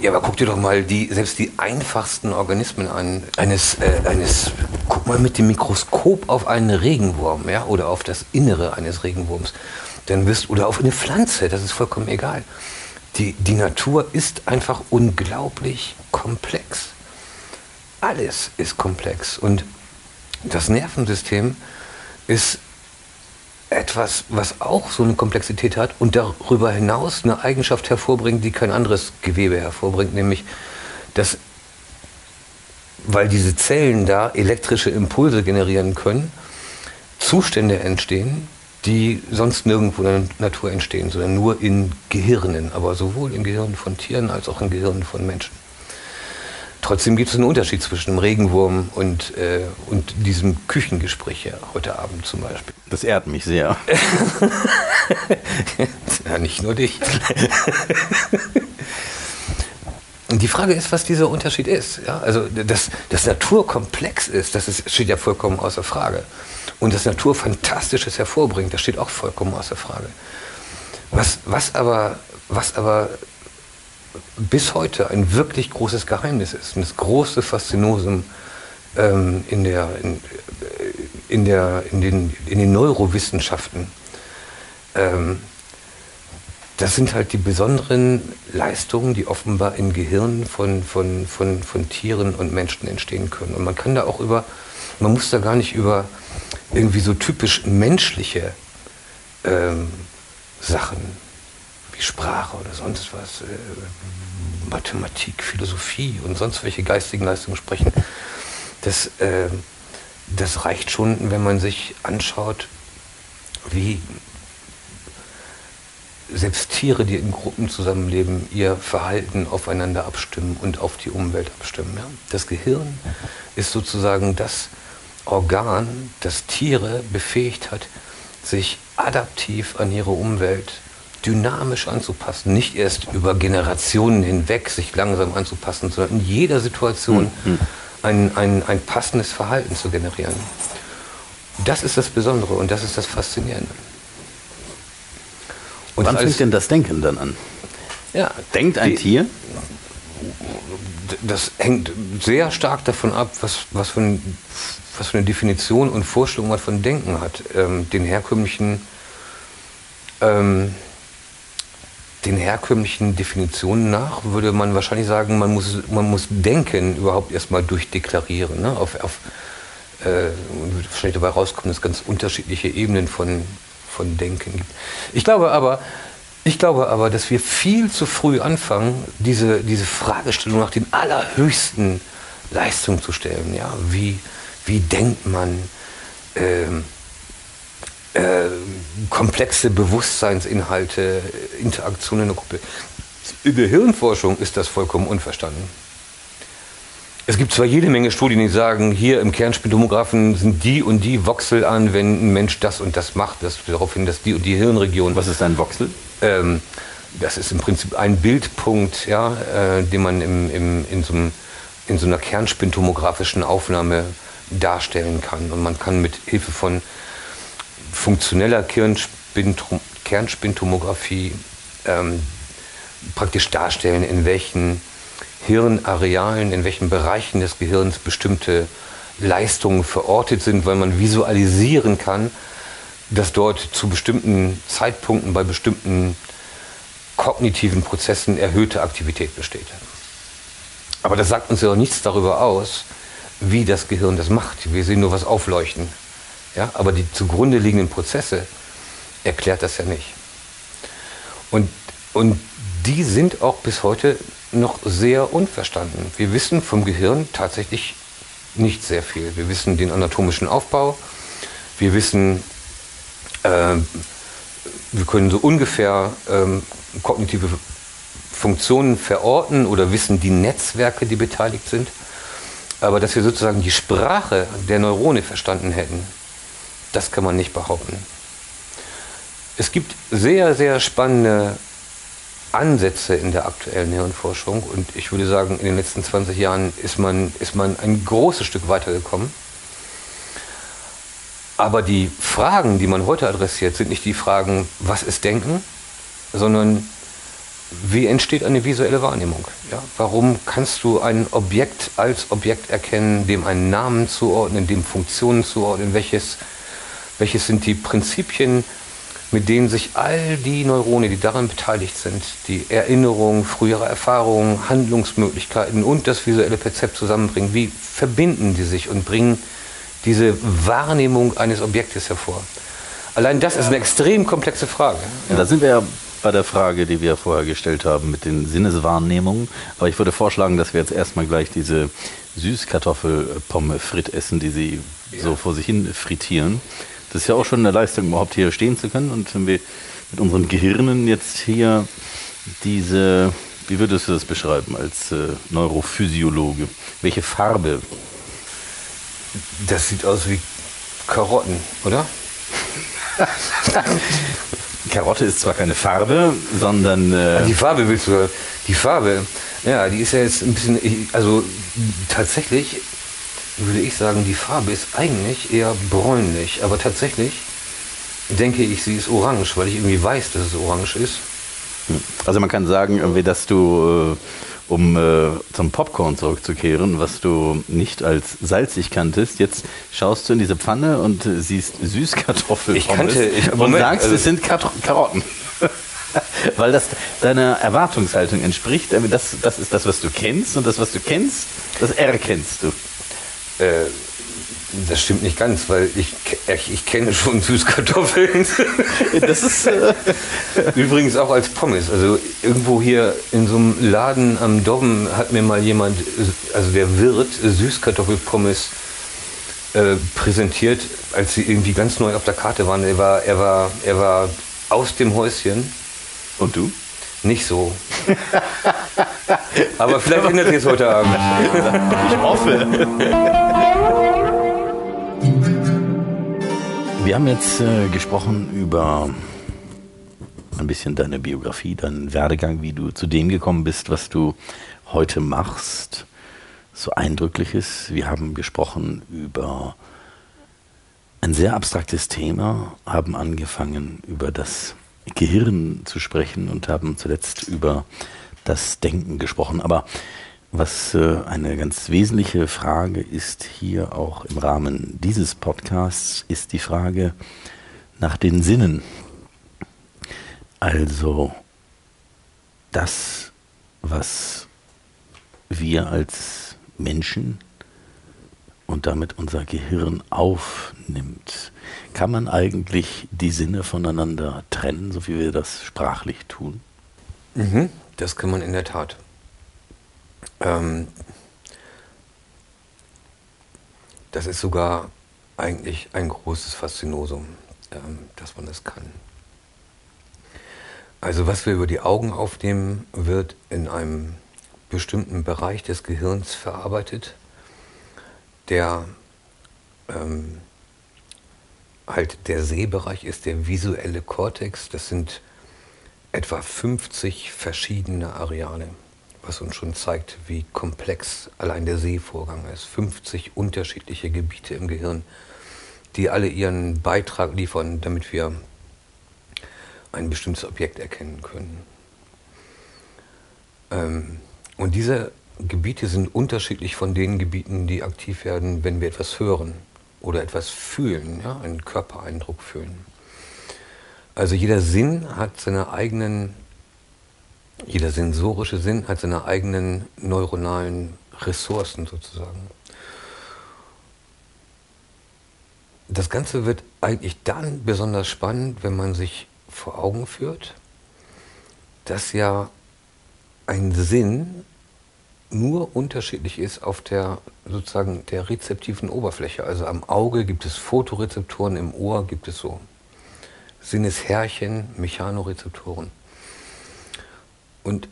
Ja, aber guck dir doch mal die, selbst die einfachsten Organismen an. Eines, äh, eines, guck mal mit dem Mikroskop auf einen Regenwurm, ja, oder auf das Innere eines Regenwurms. Dann wirst, oder auf eine Pflanze, das ist vollkommen egal. Die, die Natur ist einfach unglaublich komplex. Alles ist komplex. Und das Nervensystem ist etwas, was auch so eine Komplexität hat und darüber hinaus eine Eigenschaft hervorbringt, die kein anderes Gewebe hervorbringt, nämlich dass, weil diese Zellen da elektrische Impulse generieren können, Zustände entstehen, die sonst nirgendwo in der Natur entstehen, sondern nur in Gehirnen, aber sowohl in Gehirnen von Tieren als auch in Gehirnen von Menschen. Trotzdem gibt es einen Unterschied zwischen dem Regenwurm und, äh, und diesem Küchengespräch hier heute Abend zum Beispiel. Das ehrt mich sehr. [laughs] ja, nicht nur dich. Und die Frage ist, was dieser Unterschied ist. Ja? Also, dass, dass Natur komplex ist, das ist, steht ja vollkommen außer Frage. Und dass Natur Fantastisches hervorbringt, das steht auch vollkommen außer Frage. Was, was, aber, was aber bis heute ein wirklich großes Geheimnis ist und das große Faszinosum ähm, in, der, in, in, der, in, den, in den Neurowissenschaften. Ähm, das sind halt die besonderen Leistungen, die offenbar in Gehirnen von, von, von, von Tieren und Menschen entstehen können. Und man kann da auch über, man muss da gar nicht über irgendwie so typisch menschliche ähm, Sachen wie Sprache oder sonst was, äh, Mathematik, Philosophie und sonst welche geistigen Leistungen sprechen. Das, äh, das reicht schon, wenn man sich anschaut, wie selbst Tiere, die in Gruppen zusammenleben, ihr Verhalten aufeinander abstimmen und auf die Umwelt abstimmen. Ja? Das Gehirn ist sozusagen das Organ, das Tiere befähigt hat, sich adaptiv an ihre Umwelt dynamisch anzupassen, nicht erst über Generationen hinweg sich langsam anzupassen, sondern in jeder Situation mhm. ein, ein, ein passendes Verhalten zu generieren. Das ist das Besondere und das ist das Faszinierende. Und Wann fängt denn das Denken dann an? Ja, Denkt ein die, Tier? Das hängt sehr stark davon ab, was, was, für, ein, was für eine Definition und Vorstellung man von Denken hat. Ähm, den herkömmlichen ähm, den herkömmlichen Definitionen nach würde man wahrscheinlich sagen, man muss, man muss Denken überhaupt erstmal durchdeklarieren. Ne? Auf, auf, äh, wahrscheinlich dabei rauskommen, dass es ganz unterschiedliche Ebenen von, von Denken gibt. Ich glaube aber, ich glaube aber, dass wir viel zu früh anfangen, diese, diese Fragestellung nach den allerhöchsten Leistungen zu stellen. Ja? Wie, wie denkt man? Ähm, äh, komplexe Bewusstseinsinhalte, Interaktionen in der Gruppe. Der Hirnforschung ist das vollkommen unverstanden. Es gibt zwar jede Menge Studien, die sagen, hier im Kernspintomographen sind die und die Voxel an, wenn ein Mensch das und das macht, das darauf hin, dass die und die Hirnregion. Was ist ein Voxel? Ähm, das ist im Prinzip ein Bildpunkt, ja, äh, den man im, im, in, so einem, in so einer kernspintomografischen Aufnahme darstellen kann. Und man kann mit Hilfe von funktioneller Kernspintomographie ähm, praktisch darstellen, in welchen Hirnarealen, in welchen Bereichen des Gehirns bestimmte Leistungen verortet sind, weil man visualisieren kann, dass dort zu bestimmten Zeitpunkten bei bestimmten kognitiven Prozessen erhöhte Aktivität besteht. Aber das sagt uns ja auch nichts darüber aus, wie das Gehirn das macht. Wir sehen nur was aufleuchten. Ja? Aber die zugrunde liegenden Prozesse erklärt das ja nicht. Und, und die sind auch bis heute noch sehr unverstanden. Wir wissen vom Gehirn tatsächlich nicht sehr viel. Wir wissen den anatomischen Aufbau, wir wissen, äh, wir können so ungefähr ähm, kognitive Funktionen verorten oder wissen die Netzwerke, die beteiligt sind. Aber dass wir sozusagen die Sprache der Neurone verstanden hätten, das kann man nicht behaupten. Es gibt sehr, sehr spannende Ansätze in der aktuellen Hirnforschung und ich würde sagen, in den letzten 20 Jahren ist man, ist man ein großes Stück weitergekommen. Aber die Fragen, die man heute adressiert, sind nicht die Fragen, was ist Denken, sondern wie entsteht eine visuelle Wahrnehmung? Ja? Warum kannst du ein Objekt als Objekt erkennen, dem einen Namen zuordnen, dem Funktionen zuordnen? Welches, welches sind die Prinzipien, mit denen sich all die Neurone, die daran beteiligt sind, die Erinnerung, frühere Erfahrungen, Handlungsmöglichkeiten und das visuelle Perzept zusammenbringen? Wie verbinden die sich und bringen diese Wahrnehmung eines Objektes hervor? Allein das ist eine extrem komplexe Frage. Ja. Da sind wir ja bei der Frage, die wir vorher gestellt haben mit den Sinneswahrnehmungen. Aber ich würde vorschlagen, dass wir jetzt erstmal gleich diese Süßkartoffelpomme frit essen, die Sie ja. so vor sich hin frittieren. Das ist ja auch schon eine Leistung, überhaupt hier stehen zu können. Und wenn wir mit unseren Gehirnen jetzt hier diese, wie würdest du das beschreiben als äh, Neurophysiologe? Welche Farbe? Das sieht aus wie Karotten, oder? [laughs] Karotte ist zwar keine Farbe, sondern. Äh die Farbe willst du. Die Farbe, ja, die ist ja jetzt ein bisschen. Also tatsächlich würde ich sagen, die Farbe ist eigentlich eher bräunlich. Aber tatsächlich denke ich, sie ist orange, weil ich irgendwie weiß, dass es orange ist. Also man kann sagen, irgendwie, dass du. Äh um äh, zum Popcorn zurückzukehren, was du nicht als salzig kanntest. Jetzt schaust du in diese Pfanne und äh, siehst Süßkartoffeln ich kannte, ich, und Moment, sagst, also es sind Karotten. [laughs] Weil das deiner Erwartungshaltung entspricht. Das, das ist das, was du kennst und das, was du kennst, das erkennst du. Äh, das stimmt nicht ganz, weil ich, ich, ich kenne schon Süßkartoffeln. Das ist äh [laughs] übrigens auch als Pommes. Also irgendwo hier in so einem Laden am Dobben hat mir mal jemand, also der Wirt, Süßkartoffelpommes äh, präsentiert, als sie irgendwie ganz neu auf der Karte waren. Er war, er war, er war aus dem Häuschen. Und du? Nicht so. Aber vielleicht ändert sich es heute Abend. Ich hoffe. Wir haben jetzt äh, gesprochen über ein bisschen deine Biografie, deinen Werdegang, wie du zu dem gekommen bist, was du heute machst. So eindrückliches. Wir haben gesprochen über ein sehr abstraktes Thema, haben angefangen über das Gehirn zu sprechen und haben zuletzt über das Denken gesprochen. Aber was äh, eine ganz wesentliche Frage ist hier auch im Rahmen dieses Podcasts, ist die Frage nach den Sinnen. Also das, was wir als Menschen und damit unser Gehirn aufnimmt. Kann man eigentlich die Sinne voneinander trennen, so wie wir das sprachlich tun? Mhm, das kann man in der Tat. Ähm, das ist sogar eigentlich ein großes Faszinosum, ähm, dass man das kann. Also was wir über die Augen aufnehmen, wird in einem bestimmten Bereich des Gehirns verarbeitet, der ähm, halt der Sehbereich ist, der visuelle Kortex. Das sind etwa 50 verschiedene Areale was uns schon zeigt, wie komplex allein der Sehvorgang ist. 50 unterschiedliche Gebiete im Gehirn, die alle ihren Beitrag liefern, damit wir ein bestimmtes Objekt erkennen können. Ähm, und diese Gebiete sind unterschiedlich von den Gebieten, die aktiv werden, wenn wir etwas hören oder etwas fühlen, ja, einen Körpereindruck fühlen. Also jeder Sinn hat seine eigenen jeder sensorische Sinn hat seine eigenen neuronalen Ressourcen sozusagen. Das Ganze wird eigentlich dann besonders spannend, wenn man sich vor Augen führt, dass ja ein Sinn nur unterschiedlich ist auf der sozusagen der rezeptiven Oberfläche. Also am Auge gibt es Fotorezeptoren, im Ohr gibt es so Sinneshärchen, Mechanorezeptoren. Und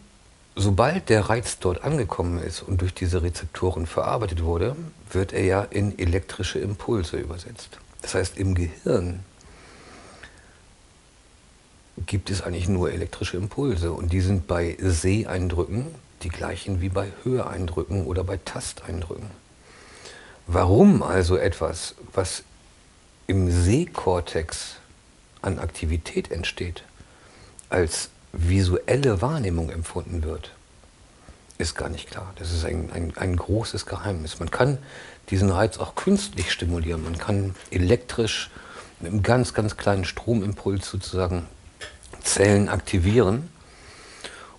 sobald der Reiz dort angekommen ist und durch diese Rezeptoren verarbeitet wurde, wird er ja in elektrische Impulse übersetzt. Das heißt, im Gehirn gibt es eigentlich nur elektrische Impulse und die sind bei Seheindrücken die gleichen wie bei Höreindrücken oder bei Tasteindrücken. Warum also etwas, was im Sehkortex an Aktivität entsteht, als visuelle Wahrnehmung empfunden wird, ist gar nicht klar. Das ist ein, ein, ein großes Geheimnis. Man kann diesen Reiz auch künstlich stimulieren. Man kann elektrisch mit einem ganz, ganz kleinen Stromimpuls sozusagen Zellen aktivieren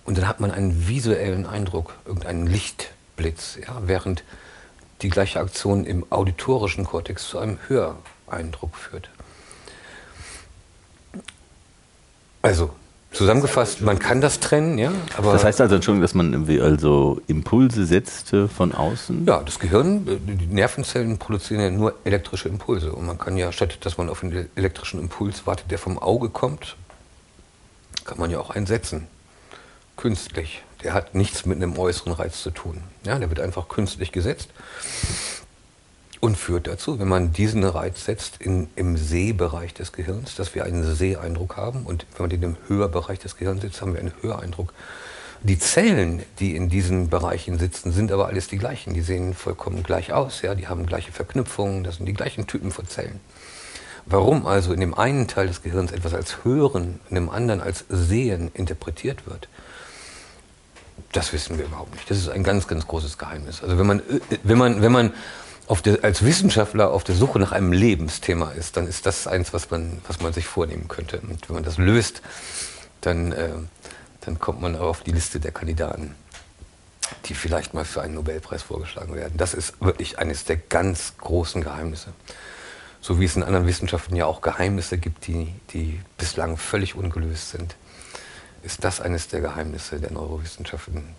und dann hat man einen visuellen Eindruck, irgendeinen Lichtblitz, ja, während die gleiche Aktion im auditorischen Kortex zu einem Höreindruck führt. Also, zusammengefasst, man kann das trennen, ja. Aber das heißt also, Entschuldigung, dass man irgendwie also Impulse setzt von außen? Ja, das Gehirn, äh, die Nervenzellen produzieren ja nur elektrische Impulse. Und man kann ja, statt dass man auf einen elektrischen Impuls wartet, der vom Auge kommt, kann man ja auch einsetzen. Künstlich. Der hat nichts mit einem äußeren Reiz zu tun. Ja, der wird einfach künstlich gesetzt und führt dazu, wenn man diesen Reiz setzt in, im Sehbereich des Gehirns, dass wir einen Seheindruck haben und wenn man den im Hörbereich des Gehirns setzt, haben wir einen Höreindruck. Die Zellen, die in diesen Bereichen sitzen, sind aber alles die gleichen. Die sehen vollkommen gleich aus, ja, die haben gleiche Verknüpfungen, das sind die gleichen Typen von Zellen. Warum also in dem einen Teil des Gehirns etwas als Hören, in dem anderen als Sehen interpretiert wird, das wissen wir überhaupt nicht. Das ist ein ganz, ganz großes Geheimnis. Also wenn man, wenn man, wenn man der, als Wissenschaftler auf der Suche nach einem Lebensthema ist, dann ist das eins, was man, was man sich vornehmen könnte. Und wenn man das löst, dann, äh, dann kommt man auf die Liste der Kandidaten, die vielleicht mal für einen Nobelpreis vorgeschlagen werden. Das ist wirklich eines der ganz großen Geheimnisse. So wie es in anderen Wissenschaften ja auch Geheimnisse gibt, die, die bislang völlig ungelöst sind, ist das eines der Geheimnisse der Neurowissenschaften,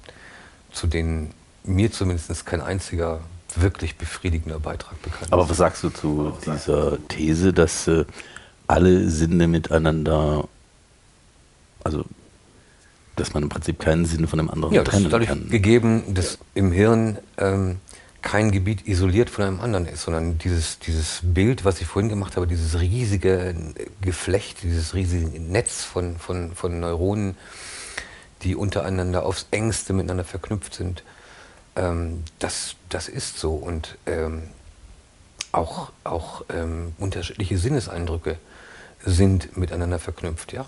zu denen mir zumindest kein einziger wirklich befriedigender Beitrag bekannt. Aber was sagst du zu dieser These, dass äh, alle Sinne miteinander, also dass man im Prinzip keinen Sinn von dem anderen ja, trennen dadurch kann? gegeben, dass ja. im Hirn ähm, kein Gebiet isoliert von einem anderen ist, sondern dieses, dieses Bild, was ich vorhin gemacht habe, dieses riesige Geflecht, dieses riesige Netz von, von, von Neuronen, die untereinander aufs engste miteinander verknüpft sind, ähm, das, das ist so. Und ähm, auch, auch ähm, unterschiedliche Sinneseindrücke sind miteinander verknüpft. Ja?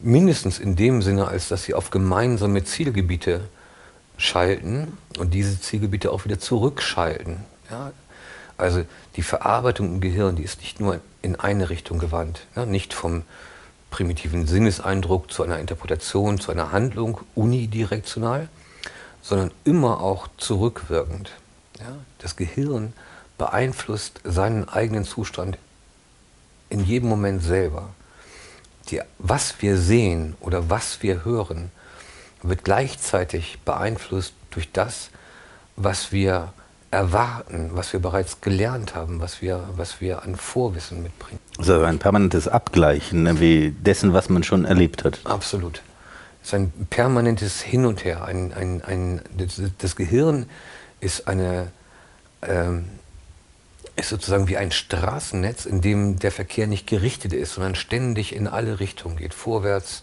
Mindestens in dem Sinne, als dass sie auf gemeinsame Zielgebiete schalten und diese Zielgebiete auch wieder zurückschalten. Ja? Also die Verarbeitung im Gehirn, die ist nicht nur in eine Richtung gewandt, ja? nicht vom primitiven Sinneseindruck zu einer Interpretation, zu einer Handlung unidirektional, sondern immer auch zurückwirkend. Ja? Das Gehirn beeinflusst seinen eigenen Zustand in jedem Moment selber. Die, was wir sehen oder was wir hören, wird gleichzeitig beeinflusst durch das, was wir erwarten, was wir bereits gelernt haben, was wir, was wir an Vorwissen mitbringen. Also ein permanentes Abgleichen ne, wie dessen, was man schon erlebt hat. Absolut. Ist ein permanentes Hin und Her. Ein, ein, ein, das, Gehirn ist eine ähm, ist sozusagen wie ein Straßennetz, in dem der Verkehr nicht gerichtet ist, sondern ständig in alle Richtungen geht, vorwärts,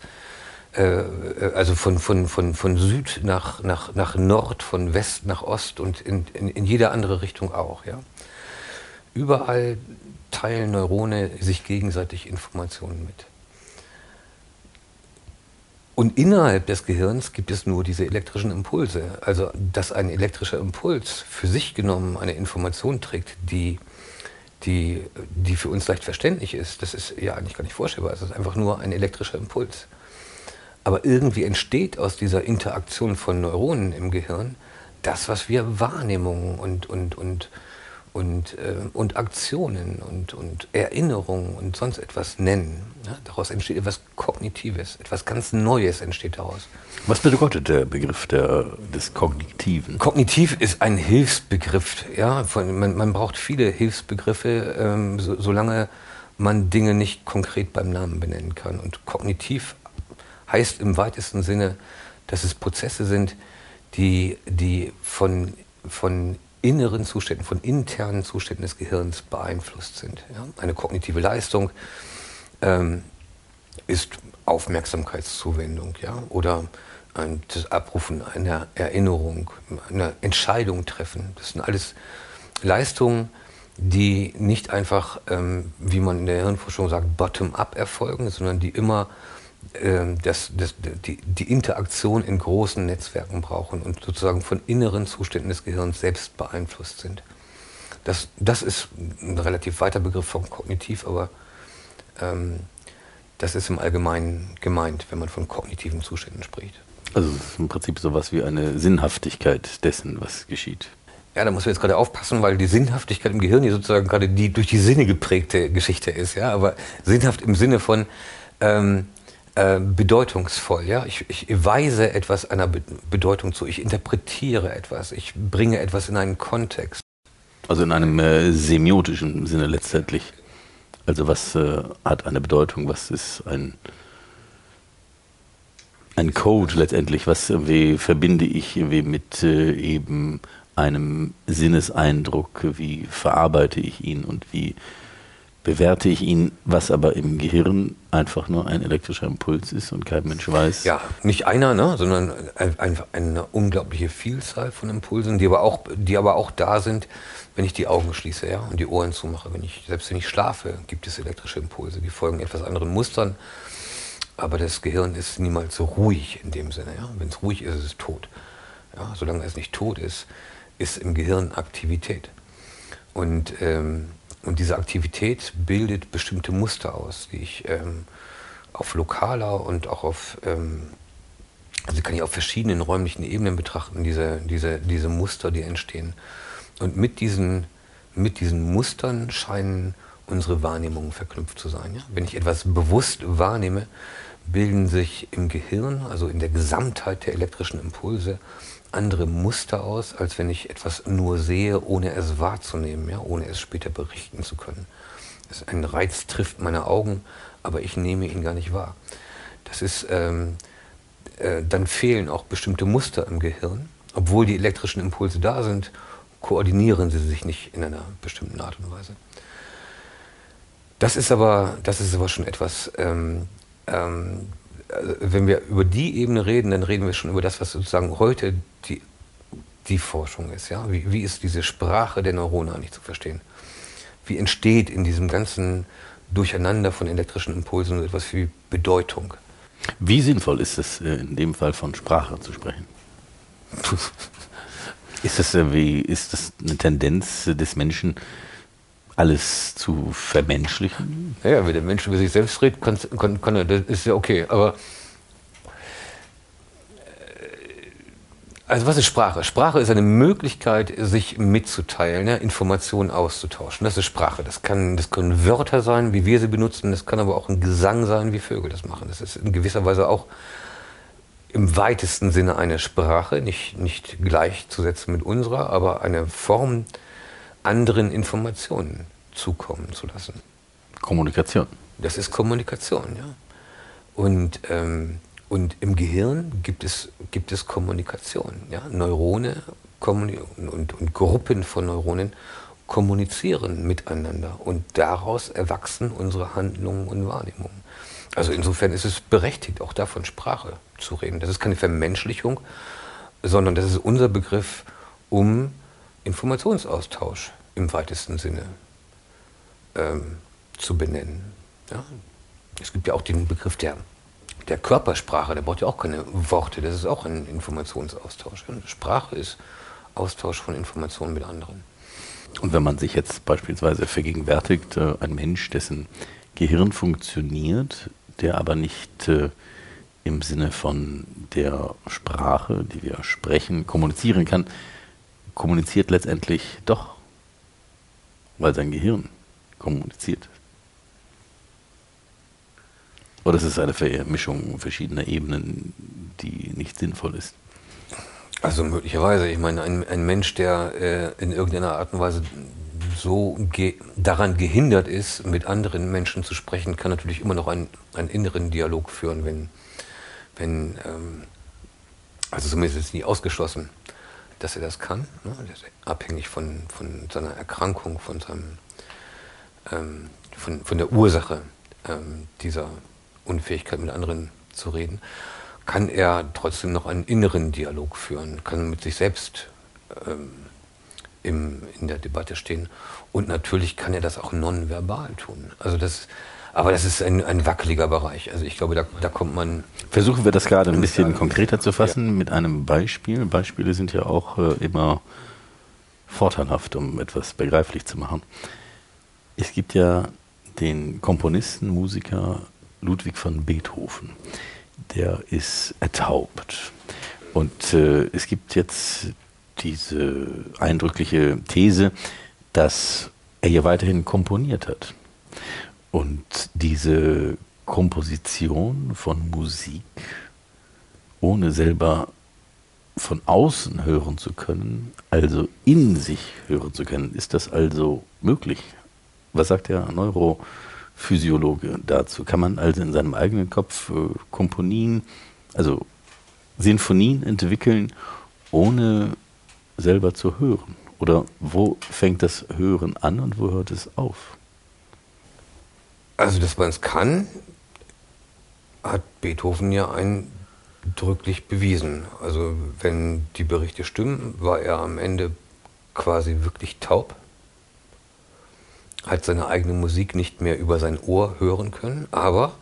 äh, also von, von, von, von Süd nach, nach, nach Nord, von West nach Ost und in, in, in jede andere Richtung auch. Ja? Überall teilen Neurone sich gegenseitig Informationen mit. Und innerhalb des Gehirns gibt es nur diese elektrischen Impulse. Also, dass ein elektrischer Impuls für sich genommen eine Information trägt, die, die, die für uns leicht verständlich ist, das ist ja eigentlich gar nicht vorstellbar. Es ist einfach nur ein elektrischer Impuls. Aber irgendwie entsteht aus dieser Interaktion von Neuronen im Gehirn das, was wir Wahrnehmungen und, und, und und, äh, und Aktionen und, und Erinnerungen und sonst etwas nennen. Ja, daraus entsteht etwas Kognitives, etwas ganz Neues entsteht daraus. Was bedeutet der Begriff der, des Kognitiven? Kognitiv ist ein Hilfsbegriff. Ja, von, man, man braucht viele Hilfsbegriffe, ähm, so, solange man Dinge nicht konkret beim Namen benennen kann. Und kognitiv heißt im weitesten Sinne, dass es Prozesse sind, die, die von, von inneren Zuständen, von internen Zuständen des Gehirns beeinflusst sind. Ja? Eine kognitive Leistung ähm, ist Aufmerksamkeitszuwendung ja? oder ein, das Abrufen einer Erinnerung, einer Entscheidung treffen. Das sind alles Leistungen, die nicht einfach, ähm, wie man in der Hirnforschung sagt, bottom-up erfolgen, sondern die immer das, das, die, die Interaktion in großen Netzwerken brauchen und sozusagen von inneren Zuständen des Gehirns selbst beeinflusst sind. Das, das ist ein relativ weiter Begriff von kognitiv, aber ähm, das ist im Allgemeinen gemeint, wenn man von kognitiven Zuständen spricht. Also es ist im Prinzip sowas wie eine Sinnhaftigkeit dessen, was geschieht. Ja, da muss man jetzt gerade aufpassen, weil die Sinnhaftigkeit im Gehirn hier sozusagen gerade die durch die Sinne geprägte Geschichte ist, ja. Aber sinnhaft im Sinne von ähm, äh, bedeutungsvoll, ja. Ich, ich weise etwas einer Be Bedeutung zu, ich interpretiere etwas, ich bringe etwas in einen Kontext. Also in einem äh, semiotischen Sinne letztendlich. Also was äh, hat eine Bedeutung, was ist ein, ein Code letztendlich, was irgendwie verbinde ich irgendwie mit äh, eben einem Sinneseindruck, wie verarbeite ich ihn und wie bewerte ich ihn, was aber im Gehirn einfach nur ein elektrischer Impuls ist und kein Mensch weiß. Ja, nicht einer, ne, sondern einfach eine unglaubliche Vielzahl von Impulsen, die aber auch, die aber auch da sind, wenn ich die Augen schließe ja, und die Ohren zumache. Wenn ich, selbst wenn ich schlafe, gibt es elektrische Impulse, die folgen etwas anderen Mustern. Aber das Gehirn ist niemals so ruhig in dem Sinne. Ja? Wenn es ruhig ist, ist es tot. Ja? Solange es nicht tot ist, ist im Gehirn Aktivität. Und, ähm, und diese Aktivität bildet bestimmte Muster aus, die ich ähm, auf lokaler und auch auf, ähm, also kann ich auf verschiedenen räumlichen Ebenen betrachten, diese, diese, diese Muster, die entstehen. Und mit diesen, mit diesen Mustern scheinen unsere Wahrnehmungen verknüpft zu sein. Ja? Wenn ich etwas bewusst wahrnehme, bilden sich im Gehirn, also in der Gesamtheit der elektrischen Impulse, andere Muster aus, als wenn ich etwas nur sehe, ohne es wahrzunehmen, ja, ohne es später berichten zu können. Ein Reiz trifft meine Augen, aber ich nehme ihn gar nicht wahr. Das ist, ähm, äh, dann fehlen auch bestimmte Muster im Gehirn. Obwohl die elektrischen Impulse da sind, koordinieren sie sich nicht in einer bestimmten Art und Weise. Das ist aber, das ist aber schon etwas, ähm, ähm, wenn wir über die Ebene reden, dann reden wir schon über das, was sozusagen heute die, die Forschung ist. Ja? Wie, wie ist diese Sprache der Neurone eigentlich zu verstehen? Wie entsteht in diesem ganzen Durcheinander von elektrischen Impulsen so etwas wie Bedeutung? Wie sinnvoll ist es, äh, in dem Fall von Sprache zu sprechen? [laughs] ist, das, äh, wie, ist das eine Tendenz des Menschen, alles zu vermenschlichen? Ja, wenn der Mensch über sich selbst redet, kann, kann, kann das ist ja okay. Aber äh, also was ist Sprache? Sprache ist eine Möglichkeit, sich mitzuteilen, ja, Informationen auszutauschen. Das ist Sprache. Das, kann, das können Wörter sein, wie wir sie benutzen. Das kann aber auch ein Gesang sein, wie Vögel das machen. Das ist in gewisser Weise auch im weitesten Sinne eine Sprache, nicht, nicht gleichzusetzen mit unserer, aber eine Form anderen Informationen zukommen zu lassen. Kommunikation. Das ist Kommunikation, ja. Und, ähm, und im Gehirn gibt es, gibt es Kommunikation. Ja? Neurone kommuni und, und Gruppen von Neuronen kommunizieren miteinander und daraus erwachsen unsere Handlungen und Wahrnehmungen. Also insofern ist es berechtigt, auch davon Sprache zu reden. Das ist keine Vermenschlichung, sondern das ist unser Begriff, um Informationsaustausch im weitesten Sinne ähm, zu benennen. Ja? Es gibt ja auch den Begriff der, der Körpersprache, der braucht ja auch keine Worte, das ist auch ein Informationsaustausch. Sprache ist Austausch von Informationen mit anderen. Und wenn man sich jetzt beispielsweise vergegenwärtigt, äh, ein Mensch, dessen Gehirn funktioniert, der aber nicht äh, im Sinne von der Sprache, die wir sprechen, kommunizieren kann, kommuniziert letztendlich doch weil sein Gehirn kommuniziert. Oder ist es eine Vermischung verschiedener Ebenen, die nicht sinnvoll ist? Also möglicherweise. Ich meine, ein, ein Mensch, der äh, in irgendeiner Art und Weise so ge daran gehindert ist, mit anderen Menschen zu sprechen, kann natürlich immer noch einen, einen inneren Dialog führen, wenn, wenn ähm, also zumindest ist nie ausgeschlossen, dass er das kann. Ne? abhängig von, von seiner Erkrankung, von, seinem, ähm, von, von der Ursache ähm, dieser Unfähigkeit mit anderen zu reden, kann er trotzdem noch einen inneren Dialog führen, kann mit sich selbst ähm, im, in der Debatte stehen. Und natürlich kann er das auch nonverbal tun. Also das, Aber das ist ein, ein wackeliger Bereich. Also ich glaube, da, da kommt man. Versuchen wir das gerade ein bisschen konkreter zu fassen mit einem Beispiel. Beispiele sind ja auch äh, immer vorteilhaft, um etwas begreiflich zu machen. Es gibt ja den Komponisten, Musiker Ludwig van Beethoven. Der ist ertaubt. Und äh, es gibt jetzt diese eindrückliche These, dass er ja weiterhin komponiert hat. Und diese Komposition von Musik, ohne selber von außen hören zu können, also in sich hören zu können, ist das also möglich? Was sagt der Neurophysiologe dazu? Kann man also in seinem eigenen Kopf äh, Komponien, also Sinfonien entwickeln, ohne selber zu hören? Oder wo fängt das Hören an und wo hört es auf? Also, dass man es kann, hat Beethoven ja eindrücklich bewiesen. Also, wenn die Berichte stimmen, war er am Ende quasi wirklich taub, hat seine eigene Musik nicht mehr über sein Ohr hören können, aber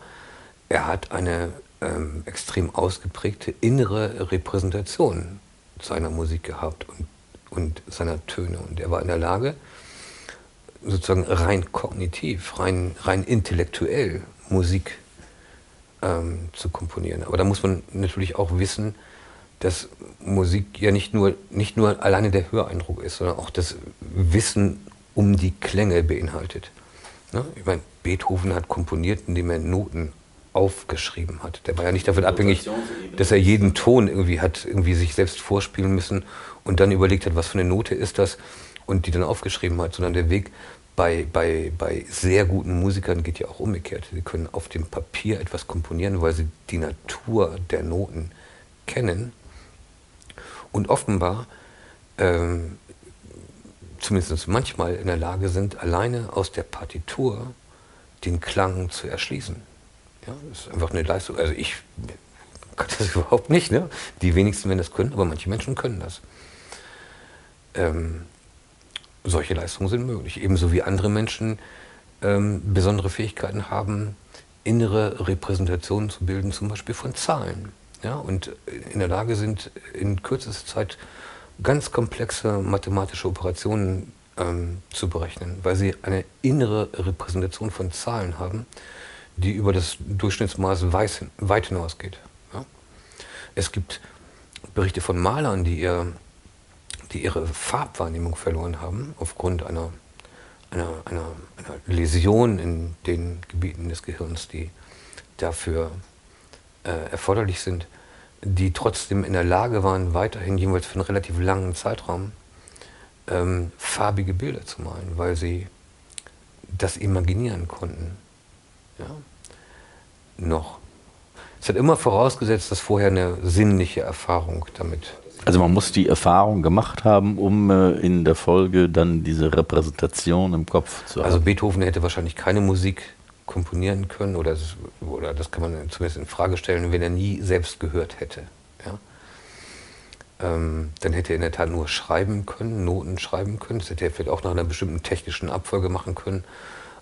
er hat eine ähm, extrem ausgeprägte innere Repräsentation seiner Musik gehabt und, und seiner Töne. Und er war in der Lage, sozusagen rein kognitiv, rein, rein intellektuell Musik ähm, zu komponieren. Aber da muss man natürlich auch wissen, dass Musik ja nicht nur, nicht nur alleine der Höreindruck ist, sondern auch das Wissen um die Klänge beinhaltet. Ne? Ich meine, Beethoven hat komponiert, indem er Noten aufgeschrieben hat. Der war ja nicht davon abhängig, dass er jeden Ton irgendwie hat, irgendwie sich selbst vorspielen müssen und dann überlegt hat, was für eine Note ist das und die dann aufgeschrieben hat, sondern der Weg bei, bei, bei sehr guten Musikern geht ja auch umgekehrt. Sie können auf dem Papier etwas komponieren, weil sie die Natur der Noten kennen und offenbar ähm, zumindest manchmal in der Lage sind, alleine aus der Partitur den Klang zu erschließen. Ja, das ist einfach eine Leistung. Also ich kann das [laughs] überhaupt nicht. Ne? Die wenigsten werden das können, aber manche Menschen können das. Ähm, solche Leistungen sind möglich. Ebenso wie andere Menschen ähm, besondere Fähigkeiten haben, innere Repräsentationen zu bilden, zum Beispiel von Zahlen. Ja? Und in der Lage sind, in kürzester Zeit ganz komplexe mathematische Operationen ähm, zu berechnen, weil sie eine innere Repräsentation von Zahlen haben, die über das Durchschnittsmaß weit hinausgeht. Ja? Es gibt Berichte von Malern, die, ihr, die ihre Farbwahrnehmung verloren haben aufgrund einer, einer, einer, einer Läsion in den Gebieten des Gehirns, die dafür äh, erforderlich sind, die trotzdem in der Lage waren, weiterhin jeweils für einen relativ langen Zeitraum ähm, farbige Bilder zu malen, weil sie das imaginieren konnten. Ja? Noch. Es hat immer vorausgesetzt, dass vorher eine sinnliche Erfahrung damit. Also man muss die Erfahrung gemacht haben, um äh, in der Folge dann diese Repräsentation im Kopf zu also haben. Also Beethoven hätte wahrscheinlich keine Musik komponieren können oder das, oder das kann man zumindest in Frage stellen, wenn er nie selbst gehört hätte. Ja? Ähm, dann hätte er in der Tat nur schreiben können, Noten schreiben können. Das hätte er vielleicht auch nach einer bestimmten technischen Abfolge machen können.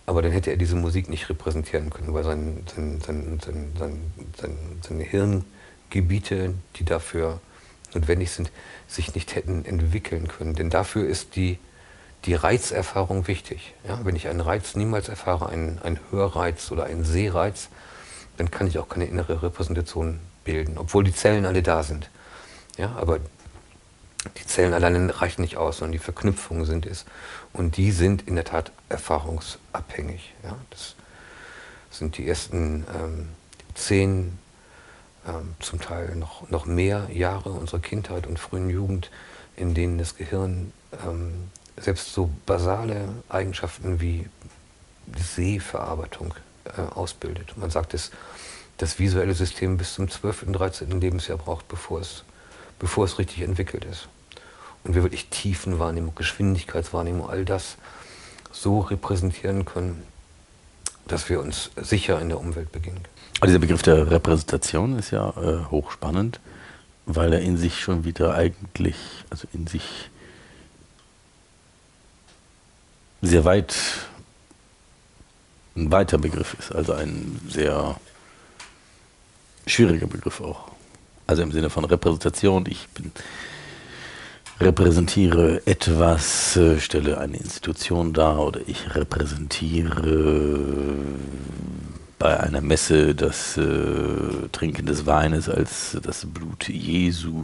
Aber dann hätte er diese Musik nicht repräsentieren können, weil sein, sein, sein, sein, sein, sein, seine Hirngebiete, die dafür notwendig sind, sich nicht hätten entwickeln können. Denn dafür ist die, die Reizerfahrung wichtig. Ja? Wenn ich einen Reiz niemals erfahre, einen, einen Hörreiz oder einen Sehreiz, dann kann ich auch keine innere Repräsentation bilden, obwohl die Zellen alle da sind. Ja? Aber die Zellen alleine reichen nicht aus, sondern die Verknüpfungen sind es. Und die sind in der Tat erfahrungsabhängig. Ja? Das sind die ersten ähm, zehn, zum Teil noch, noch mehr Jahre unserer Kindheit und frühen Jugend, in denen das Gehirn ähm, selbst so basale Eigenschaften wie Sehverarbeitung äh, ausbildet. Man sagt, dass das visuelle System bis zum 12. und 13. Lebensjahr braucht, bevor es, bevor es richtig entwickelt ist und wir wirklich Tiefenwahrnehmung, Geschwindigkeitswahrnehmung, all das so repräsentieren können, dass wir uns sicher in der Umwelt begegnen. Aber dieser Begriff der Repräsentation ist ja äh, hochspannend, weil er in sich schon wieder eigentlich, also in sich sehr weit ein weiter Begriff ist, also ein sehr schwieriger Begriff auch. Also im Sinne von Repräsentation. Ich bin, repräsentiere etwas, äh, stelle eine Institution dar oder ich repräsentiere bei einer Messe das äh, Trinken des Weines als das Blut Jesu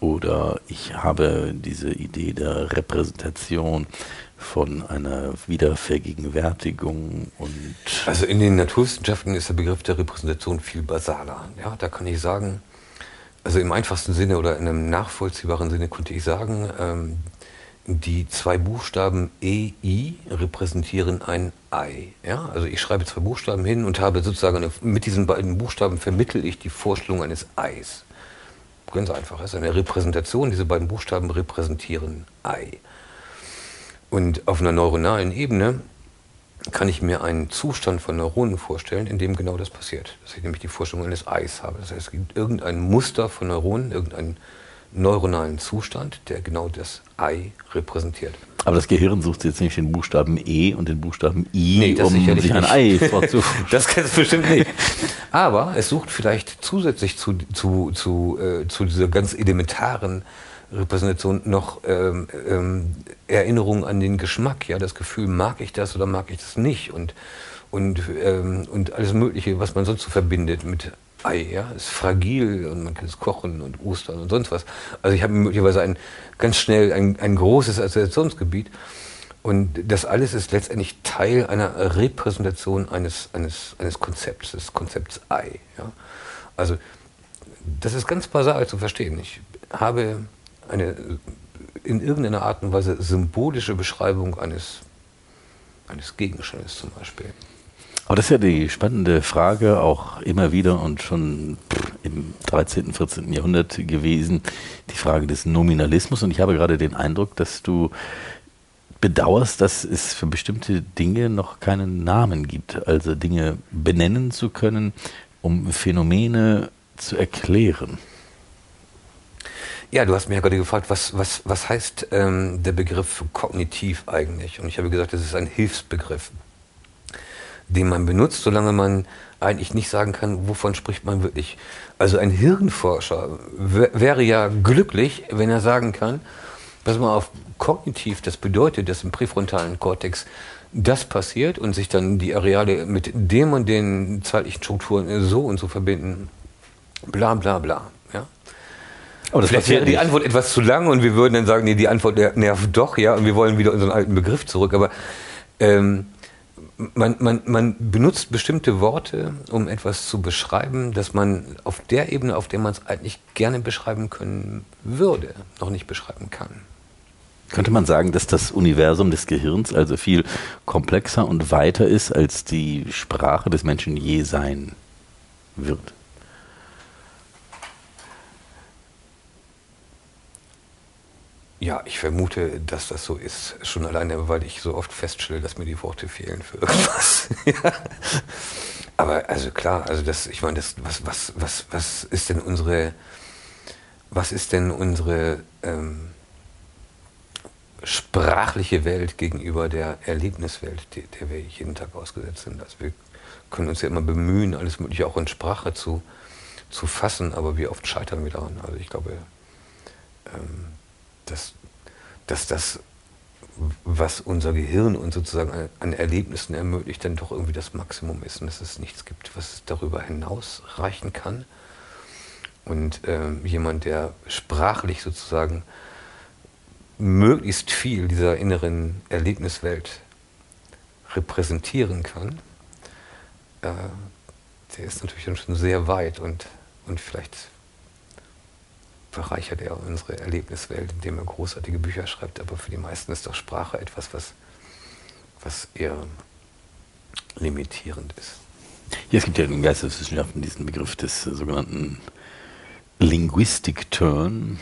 oder ich habe diese Idee der Repräsentation von einer Wiedervergegenwärtigung und Also in den Naturwissenschaften ist der Begriff der Repräsentation viel basaler. Ja, da kann ich sagen, also im einfachsten Sinne oder in einem nachvollziehbaren Sinne könnte ich sagen, ähm, die zwei Buchstaben EI repräsentieren ein Ei. Ja? Also ich schreibe zwei Buchstaben hin und habe sozusagen eine, mit diesen beiden Buchstaben vermittel ich die Vorstellung eines Eis. Ganz einfach. Es ist eine Repräsentation. Diese beiden Buchstaben repräsentieren Ei. Und auf einer neuronalen Ebene kann ich mir einen Zustand von Neuronen vorstellen, in dem genau das passiert. Dass ich nämlich die Vorstellung eines Eis habe. Das heißt, es gibt irgendein Muster von Neuronen, irgendeinen neuronalen Zustand, der genau das Ei repräsentiert. Aber das Gehirn sucht jetzt nicht den Buchstaben E und den Buchstaben I, Nee, um sich ein nicht. Ei [laughs] vorzuführen. Das kann es bestimmt nicht. Aber es sucht vielleicht zusätzlich zu, zu, zu, äh, zu dieser ganz elementaren Repräsentation noch ähm, ähm, Erinnerungen an den Geschmack. Ja, das Gefühl, mag ich das oder mag ich das nicht? Und, und, ähm, und alles Mögliche, was man sonst so verbindet mit Ei. Ja, ist fragil und man kann es kochen und Ostern und sonst was. Also ich habe möglicherweise ein ganz schnell ein, ein großes Assoziationsgebiet. Und das alles ist letztendlich Teil einer Repräsentation eines, eines, eines Konzepts, des Konzepts Ei. Ja? Also das ist ganz basal zu verstehen. Ich habe eine in irgendeiner Art und Weise symbolische Beschreibung eines, eines Gegenstandes zum Beispiel. Aber das ist ja die spannende Frage, auch immer wieder und schon im 13., 14. Jahrhundert gewesen, die Frage des Nominalismus. Und ich habe gerade den Eindruck, dass du bedauerst, dass es für bestimmte Dinge noch keinen Namen gibt. Also Dinge benennen zu können, um Phänomene zu erklären. Ja, du hast mich ja gerade gefragt, was, was, was heißt ähm, der Begriff kognitiv eigentlich? Und ich habe gesagt, das ist ein Hilfsbegriff, den man benutzt, solange man eigentlich nicht sagen kann, wovon spricht man wirklich. Also ein Hirnforscher wär- wäre ja glücklich, wenn er sagen kann, pass mal auf, kognitiv, das bedeutet, dass im präfrontalen Kortex das passiert und sich dann die Areale mit dem und den zeitlichen Strukturen so und so verbinden. Bla bla bla. Ja? Aber das Vielleicht wäre die. Antwort etwas zu lang und wir würden dann sagen, nee, die Antwort ner- nervt doch, ja, und wir wollen wieder unseren alten Begriff zurück. Aber ähm, man, man, man benutzt bestimmte Worte, um etwas zu beschreiben, das man auf der Ebene, auf der man es eigentlich gerne beschreiben können würde, noch nicht beschreiben kann. Könnte man sagen, dass das Universum des Gehirns also viel komplexer und weiter ist, als die Sprache des Menschen je sein wird? Ja, ich vermute, dass das so ist. Schon alleine, weil ich so oft feststelle, dass mir die Worte fehlen für irgendwas. [laughs] Aber also klar, also das, ich meine, das, was, was, was, was ist denn unsere, was ist denn unsere ähm, sprachliche Welt gegenüber der Erlebniswelt, die, der wir jeden Tag ausgesetzt sind? Also wir können uns ja immer bemühen, alles Mögliche auch in Sprache zu, zu fassen, aber wie oft scheitern wir daran? Also ich glaube, ähm, dass, dass das, was unser Gehirn uns sozusagen an, Erlebnissen ermöglicht, dann doch irgendwie das Maximum ist und dass es nichts gibt, was darüber hinaus reichen kann. Und ähm, jemand, der sprachlich sozusagen möglichst viel dieser inneren Erlebniswelt repräsentieren kann, äh, der ist natürlich dann schon sehr weit und, und vielleicht bereichert er unsere Erlebniswelt, indem er großartige Bücher schreibt. Aber für die meisten ist doch Sprache etwas, was, was eher limitierend ist. Ja, es gibt ja in den Geisteswissenschaften diesen Begriff des äh, sogenannten Linguistic Turn,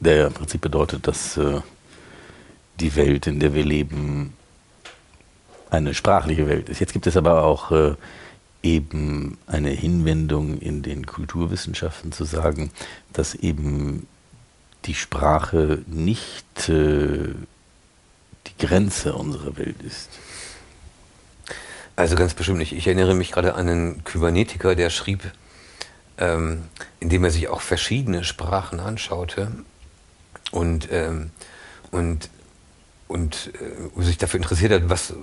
der ja im Prinzip bedeutet, dass äh, die Welt, in der wir leben, eine sprachliche Welt ist. Jetzt gibt es aber auch äh, eben eine Hinwendung in den Kulturwissenschaften zu sagen, dass eben die Sprache nicht äh, die Grenze unserer Welt ist. Also ganz bestimmt nicht. Ich erinnere mich gerade an einen Kybernetiker, der schrieb, ähm, indem er sich auch verschiedene Sprachen anschaute und, ähm, und, und äh, sich dafür interessiert hat, was,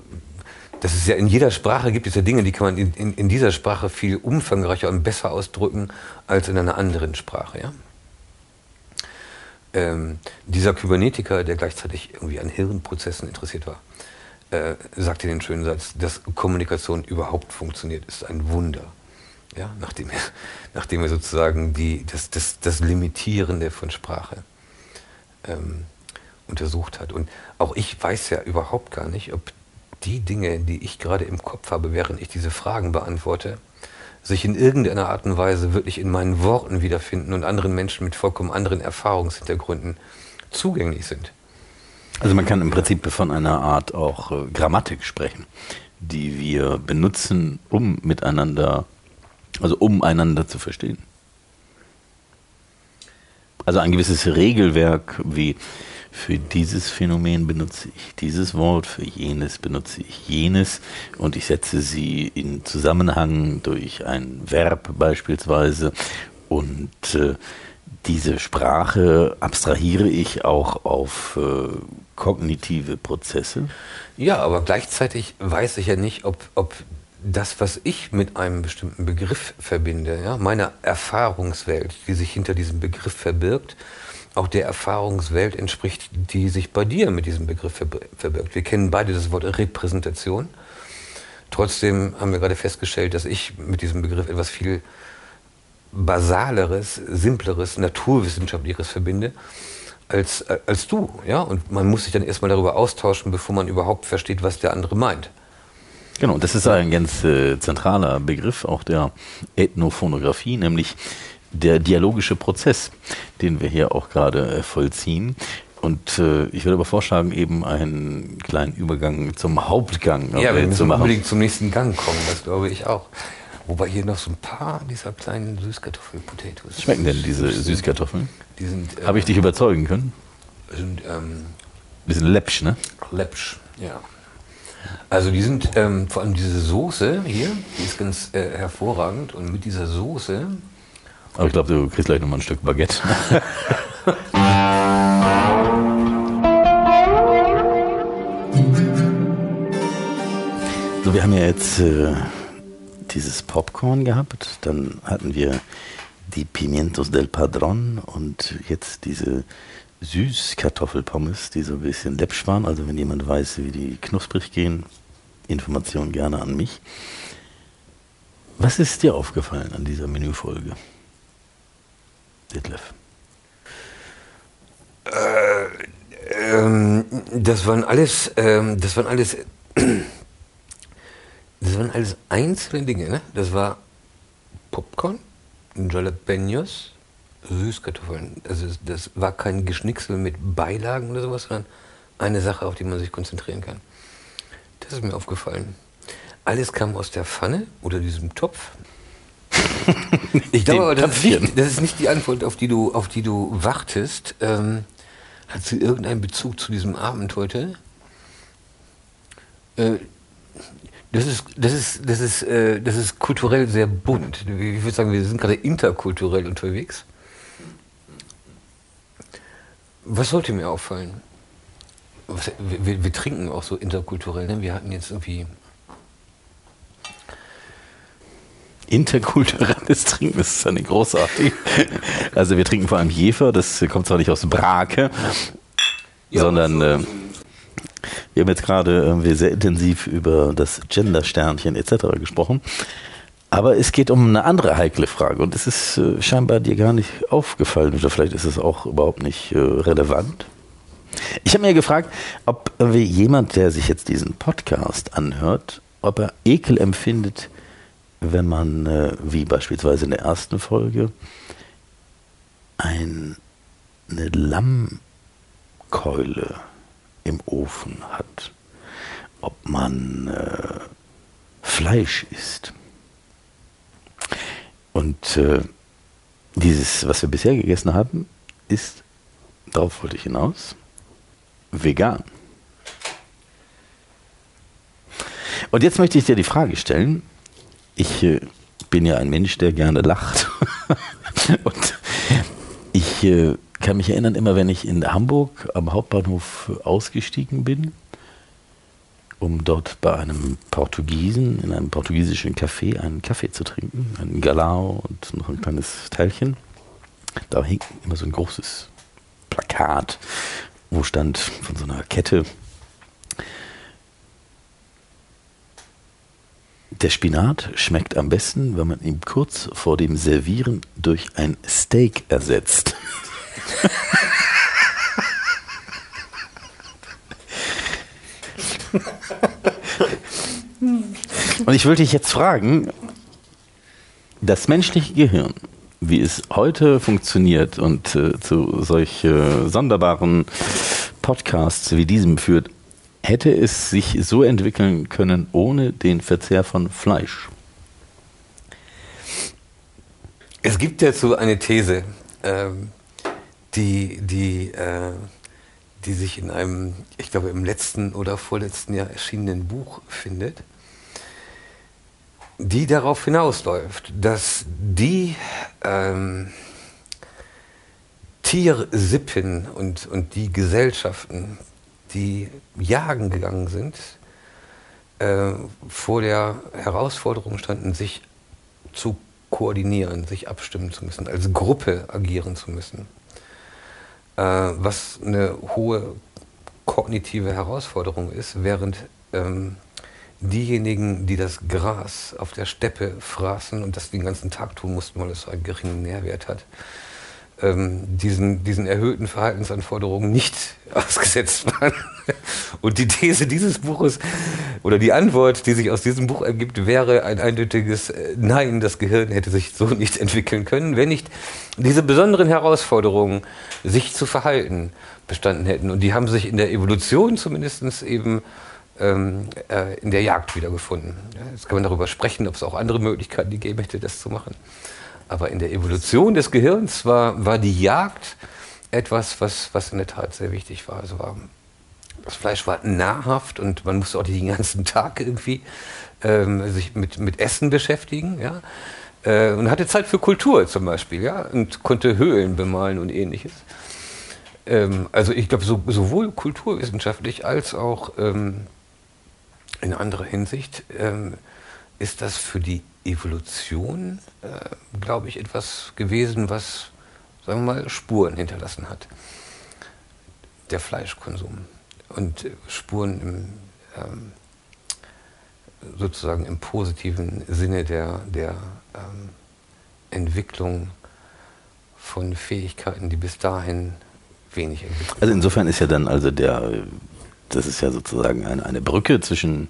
dass es ja in jeder Sprache gibt es ja Dinge, die kann man in, in, in dieser Sprache viel umfangreicher und besser ausdrücken als in einer anderen Sprache. Ja? Ähm, dieser Kybernetiker, der gleichzeitig irgendwie an Hirnprozessen interessiert war, äh, sagte den schönen Satz, dass Kommunikation überhaupt funktioniert, ist ein Wunder. Ja, nachdem, er, nachdem er sozusagen die, das, das, das Limitierende von Sprache ähm, untersucht hat. Und auch ich weiß ja überhaupt gar nicht, ob die Dinge, die ich gerade im Kopf habe, während ich diese Fragen beantworte, sich in irgendeiner Art und Weise wirklich in meinen Worten wiederfinden und anderen Menschen mit vollkommen anderen Erfahrungshintergründen zugänglich sind. Also man kann im Prinzip von einer Art auch äh, Grammatik sprechen, die wir benutzen, um miteinander, also um einander zu verstehen. Also ein gewisses Regelwerk wie für dieses Phänomen benutze ich dieses Wort, für jenes benutze ich jenes und ich setze sie in Zusammenhang durch ein Verb beispielsweise und äh, diese Sprache abstrahiere ich auch auf äh, kognitive Prozesse. Ja, aber gleichzeitig weiß ich ja nicht, ob, ob das, was ich mit einem bestimmten Begriff verbinde, ja, meine Erfahrungswelt, die sich hinter diesem Begriff verbirgt, auch der Erfahrungswelt entspricht, die sich bei dir mit diesem Begriff verbirgt. Wir kennen beide das Wort Repräsentation. Trotzdem haben wir gerade festgestellt, dass ich mit diesem Begriff etwas viel Basaleres, Simpleres, Naturwissenschaftlicheres verbinde als, als du. Ja? Und man muss sich dann erstmal darüber austauschen, bevor man überhaupt versteht, was der andere meint. Genau, das ist ein ganz äh, zentraler Begriff auch der Ethnophonographie, nämlich der dialogische Prozess, den wir hier auch gerade äh, vollziehen. Und äh, ich würde aber vorschlagen, eben einen kleinen Übergang zum Hauptgang ja, äh, zu machen. unbedingt zum nächsten Gang kommen, das glaube ich auch. Wobei hier noch so ein paar dieser kleinen Süßkartoffel-Potatoes. Schmecken denn diese Süßkartoffeln? Die sind. Äh, Habe ich dich überzeugen können? Sind. Ähm, Bisschen läppsch, ne? Läppsch, ja. Also die sind, ähm, vor allem diese Soße hier, die ist ganz äh, hervorragend. Und mit dieser Soße aber ich glaube, du kriegst gleich nochmal ein Stück Baguette. [laughs] so, wir haben ja jetzt äh, dieses Popcorn gehabt, dann hatten wir die Pimientos del Padron und jetzt diese Süßkartoffelpommes, die so ein bisschen läppsch waren. Also wenn jemand weiß, wie die knusprig gehen, Informationen gerne an mich. Was ist dir aufgefallen an dieser Menüfolge? Detlef? Äh, ähm, das waren alles, ähm, das waren alles, [clears throat] das waren alles einzelne Dinge. Ne? Das war Popcorn, Jalapenos, Süßkartoffeln. Also das war kein Geschnicksel mit Beilagen oder sowas, sondern eine Sache, auf die man sich konzentrieren kann. Das ist mir aufgefallen. Alles kam aus der Pfanne oder diesem Topf. Ich glaube aber, das ist, nicht, das ist, nicht, die Antwort, auf die du, auf die du wartest. Ähm, hat sie irgendeinen Bezug zu diesem Abend heute? Äh, das ist, das, ist, das, ist, äh, das ist kulturell sehr bunt. Ich würde sagen, wir sind gerade interkulturell unterwegs. Was sollte mir auffallen? Was, wir, wir, trinken auch so interkulturell. Ne? Wir hatten jetzt irgendwie interkulturelles Trinken, das ist eine großartig. Also wir trinken vor allem Jefer, das kommt zwar nicht aus Brake, ja, sondern äh, wir haben jetzt gerade äh, sehr intensiv über das Gender-Sternchen etc. gesprochen. Aber es geht um eine andere heikle Frage und es ist äh, scheinbar dir gar nicht aufgefallen oder vielleicht ist es auch überhaupt nicht äh, relevant. Ich habe mir gefragt, ob jemand, der sich jetzt diesen Podcast anhört, ob er Ekel empfindet wenn man, äh, wie beispielsweise in der ersten Folge, ein, eine Lammkeule im Ofen hat, ob man äh, Fleisch isst. Und äh, dieses, was wir bisher gegessen haben, ist, darauf wollte ich hinaus, vegan. Und jetzt möchte ich dir die Frage stellen. Ich äh, bin ja ein Mensch, der gerne lacht. [laughs] Und ich äh, kann mich erinnern, immer wenn ich in Hamburg am Hauptbahnhof ausgestiegen bin, um dort bei einem Portugiesen, in einem portugiesischen Café, einen Kaffee zu trinken, einen Galao und noch ein kleines Teilchen. Da hing immer so ein großes Plakat, wo stand von so einer Kette, der Spinat schmeckt am besten, wenn man ihn kurz vor dem Servieren durch ein Steak ersetzt. Und ich wollte dich jetzt fragen, das menschliche Gehirn, wie es heute funktioniert und äh, zu solch äh, sonderbaren Podcasts wie diesem führt, hätte es sich so entwickeln können ohne den Verzehr von Fleisch? Es gibt dazu eine These, ähm, die, die, äh, die sich in einem, ich glaube, im letzten oder vorletzten Jahr erschienenen Buch findet, die darauf hinausläuft, dass die ähm, Tiersippen und, und die Gesellschaften, die jagen gegangen sind, äh, vor der Herausforderung standen, sich zu koordinieren, sich abstimmen zu müssen, als Gruppe agieren zu müssen. Äh, was eine hohe kognitive Herausforderung ist, während ähm, diejenigen, die das Gras auf der Steppe fraßen und das den ganzen Tag tun mussten, weil es so einen geringen Nährwert hat, ähm, diesen, diesen erhöhten Verhaltensanforderungen nicht [laughs] ausgesetzt waren. Und die These dieses Buches oder die Antwort, die sich aus diesem Buch ergibt, wäre ein eindeutiges äh, Nein, das Gehirn hätte sich so nicht [laughs] entwickeln können, wenn nicht diese besonderen Herausforderungen, sich zu verhalten, bestanden hätten. Und die haben sich in der Evolution zumindest eben ähm, äh, in der Jagd wiedergefunden. Jetzt kann man darüber sprechen, ob es auch andere Möglichkeiten gegeben hätte, das zu machen. Aber in der Evolution des Gehirns war, war die Jagd etwas, was, was in der Tat sehr wichtig war. Also war das Fleisch war nahrhaft und man musste auch den ganzen Tag irgendwie ähm, sich mit, mit Essen beschäftigen. Ja? Äh, und hatte Zeit für Kultur zum Beispiel ja? und konnte Höhlen bemalen und ähnliches. Ähm, also ich glaube, so, sowohl kulturwissenschaftlich als auch ähm, in anderer Hinsicht ähm, ist das für die Evolution, äh, glaube ich, etwas gewesen, was, sagen wir mal, Spuren hinterlassen hat. Der Fleischkonsum und Spuren im, ähm, sozusagen im positiven Sinne der, der ähm, Entwicklung von Fähigkeiten, die bis dahin wenig entwickelt Also insofern ist ja dann also der, das ist ja sozusagen eine, eine Brücke zwischen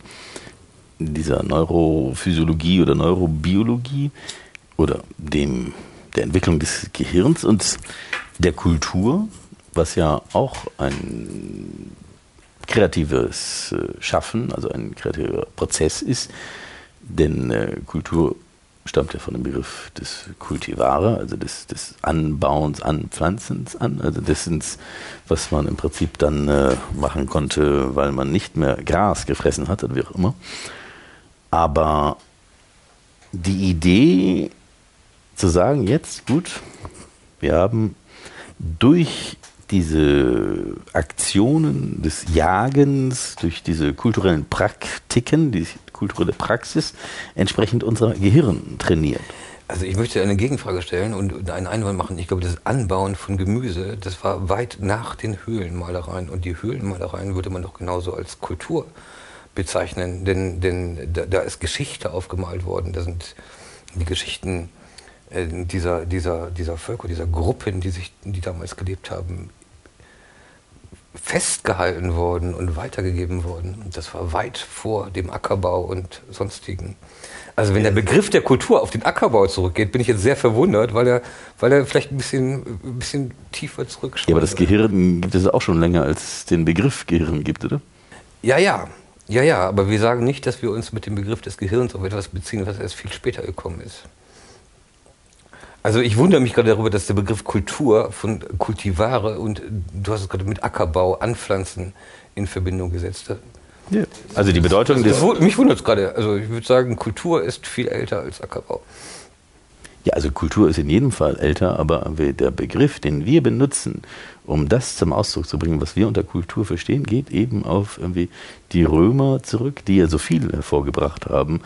dieser Neurophysiologie oder Neurobiologie oder dem, der Entwicklung des Gehirns und der Kultur, was ja auch ein kreatives äh, Schaffen, also ein kreativer Prozess ist, denn äh, Kultur stammt ja von dem Begriff des Kultivare, also des, des Anbauens, Anpflanzens an, also dessen, was man im Prinzip dann äh, machen konnte, weil man nicht mehr Gras gefressen hat oder wie auch immer. Aber die Idee zu sagen, jetzt gut, wir haben durch diese Aktionen des Jagens, durch diese kulturellen Praktiken, die kulturelle Praxis entsprechend unser Gehirn trainiert. Also ich möchte eine Gegenfrage stellen und einen Einwand machen. Ich glaube, das Anbauen von Gemüse, das war weit nach den Höhlenmalereien. Und die Höhlenmalereien würde man doch genauso als Kultur bezeichnen, denn, denn da, da ist Geschichte aufgemalt worden. Da sind die Geschichten äh, dieser, dieser, dieser Völker, dieser Gruppen, die, sich, die damals gelebt haben, festgehalten worden und weitergegeben worden. Und das war weit vor dem Ackerbau und sonstigen. Also wenn der Begriff der Kultur auf den Ackerbau zurückgeht, bin ich jetzt sehr verwundert, weil er, weil er vielleicht ein bisschen, ein bisschen tiefer zurückschaut. Ja, aber das Gehirn gibt es auch schon länger, als es den Begriff Gehirn gibt, oder? Ja, ja. Ja, ja, aber wir sagen nicht, dass wir uns mit dem Begriff des Gehirns auf etwas beziehen, was erst viel später gekommen ist. Also ich wundere mich gerade darüber, dass der Begriff Kultur von Kultivare und du hast es gerade mit Ackerbau, Anpflanzen in Verbindung gesetzt. Ja. Also die Bedeutung des. Das wu- mich wundert es gerade. Also ich würde sagen, Kultur ist viel älter als Ackerbau. Ja, also Kultur ist in jedem Fall älter, aber der Begriff, den wir benutzen, um das zum Ausdruck zu bringen, was wir unter Kultur verstehen, geht eben auf irgendwie die Römer zurück, die ja so viel hervorgebracht haben,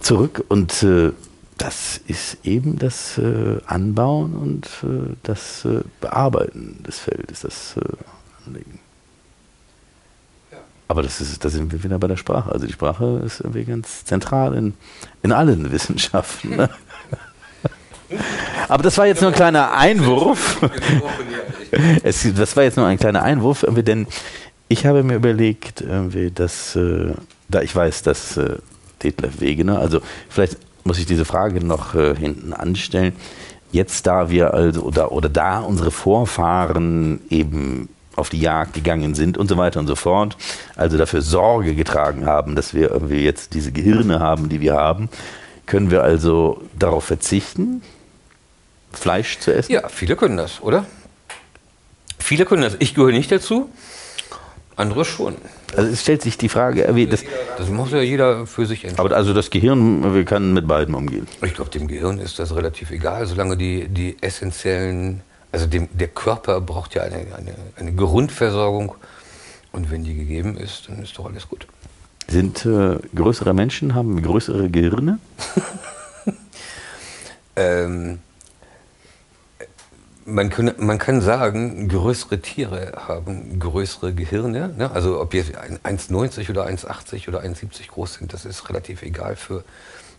zurück. Und äh, das ist eben das äh, Anbauen und äh, das äh, Bearbeiten des Feldes, das äh, Anlegen. Aber das ist, da sind wir wieder bei der Sprache. Also die Sprache ist irgendwie ganz zentral in, in allen [laughs] Wissenschaften. Ne? Aber das war jetzt nur ein kleiner Einwurf. [laughs] Es, das war jetzt nur ein kleiner Einwurf, denn ich habe mir überlegt, irgendwie, dass, äh, da ich weiß, dass äh, Detlef Wegener, also vielleicht muss ich diese Frage noch äh, hinten anstellen. Jetzt, da wir also, oder, oder da unsere Vorfahren eben auf die Jagd gegangen sind und so weiter und so fort, also dafür Sorge getragen haben, dass wir irgendwie jetzt diese Gehirne haben, die wir haben, können wir also darauf verzichten, Fleisch zu essen? Ja, viele können das, oder? Viele können das. Ich gehöre nicht dazu. Andere schon. Also es stellt sich die Frage, wie das, Das muss ja jeder für sich entscheiden. aber also das Gehirn, wir können mit beiden umgehen. Ich glaube, dem Gehirn ist das relativ egal, solange die, die essentiellen, also dem, der Körper braucht ja eine, eine, eine Grundversorgung. Und wenn die gegeben ist, dann ist doch alles gut. Sind äh, größere Menschen, haben größere Gehirne? [laughs] Ähm, man, kann, man kann sagen, größere Tiere haben größere Gehirne. Ne? Also ob jetzt ein 1,90 oder 1,80 oder 1,70 groß sind, das ist relativ egal für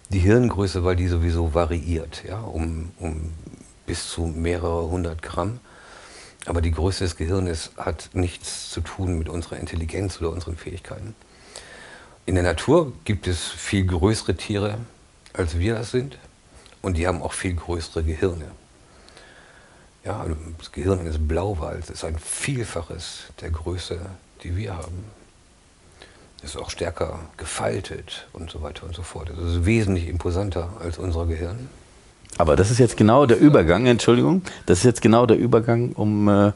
die Hirngröße, weil die sowieso variiert, ja, um, um bis zu mehrere hundert Gramm. Aber die Größe des Gehirnes hat nichts zu tun mit unserer Intelligenz oder unseren Fähigkeiten. In der Natur gibt es viel größere Tiere, als wir das sind. Und die haben auch viel größere Gehirne. Ja, also das Gehirn eines Blauwals ist ein Vielfaches der Größe, die wir haben. Ist auch stärker gefaltet und so weiter und so fort. Es ist wesentlich imposanter als unser Gehirn. Aber das ist jetzt genau der Übergang, Entschuldigung, das ist jetzt genau der Übergang, um äh,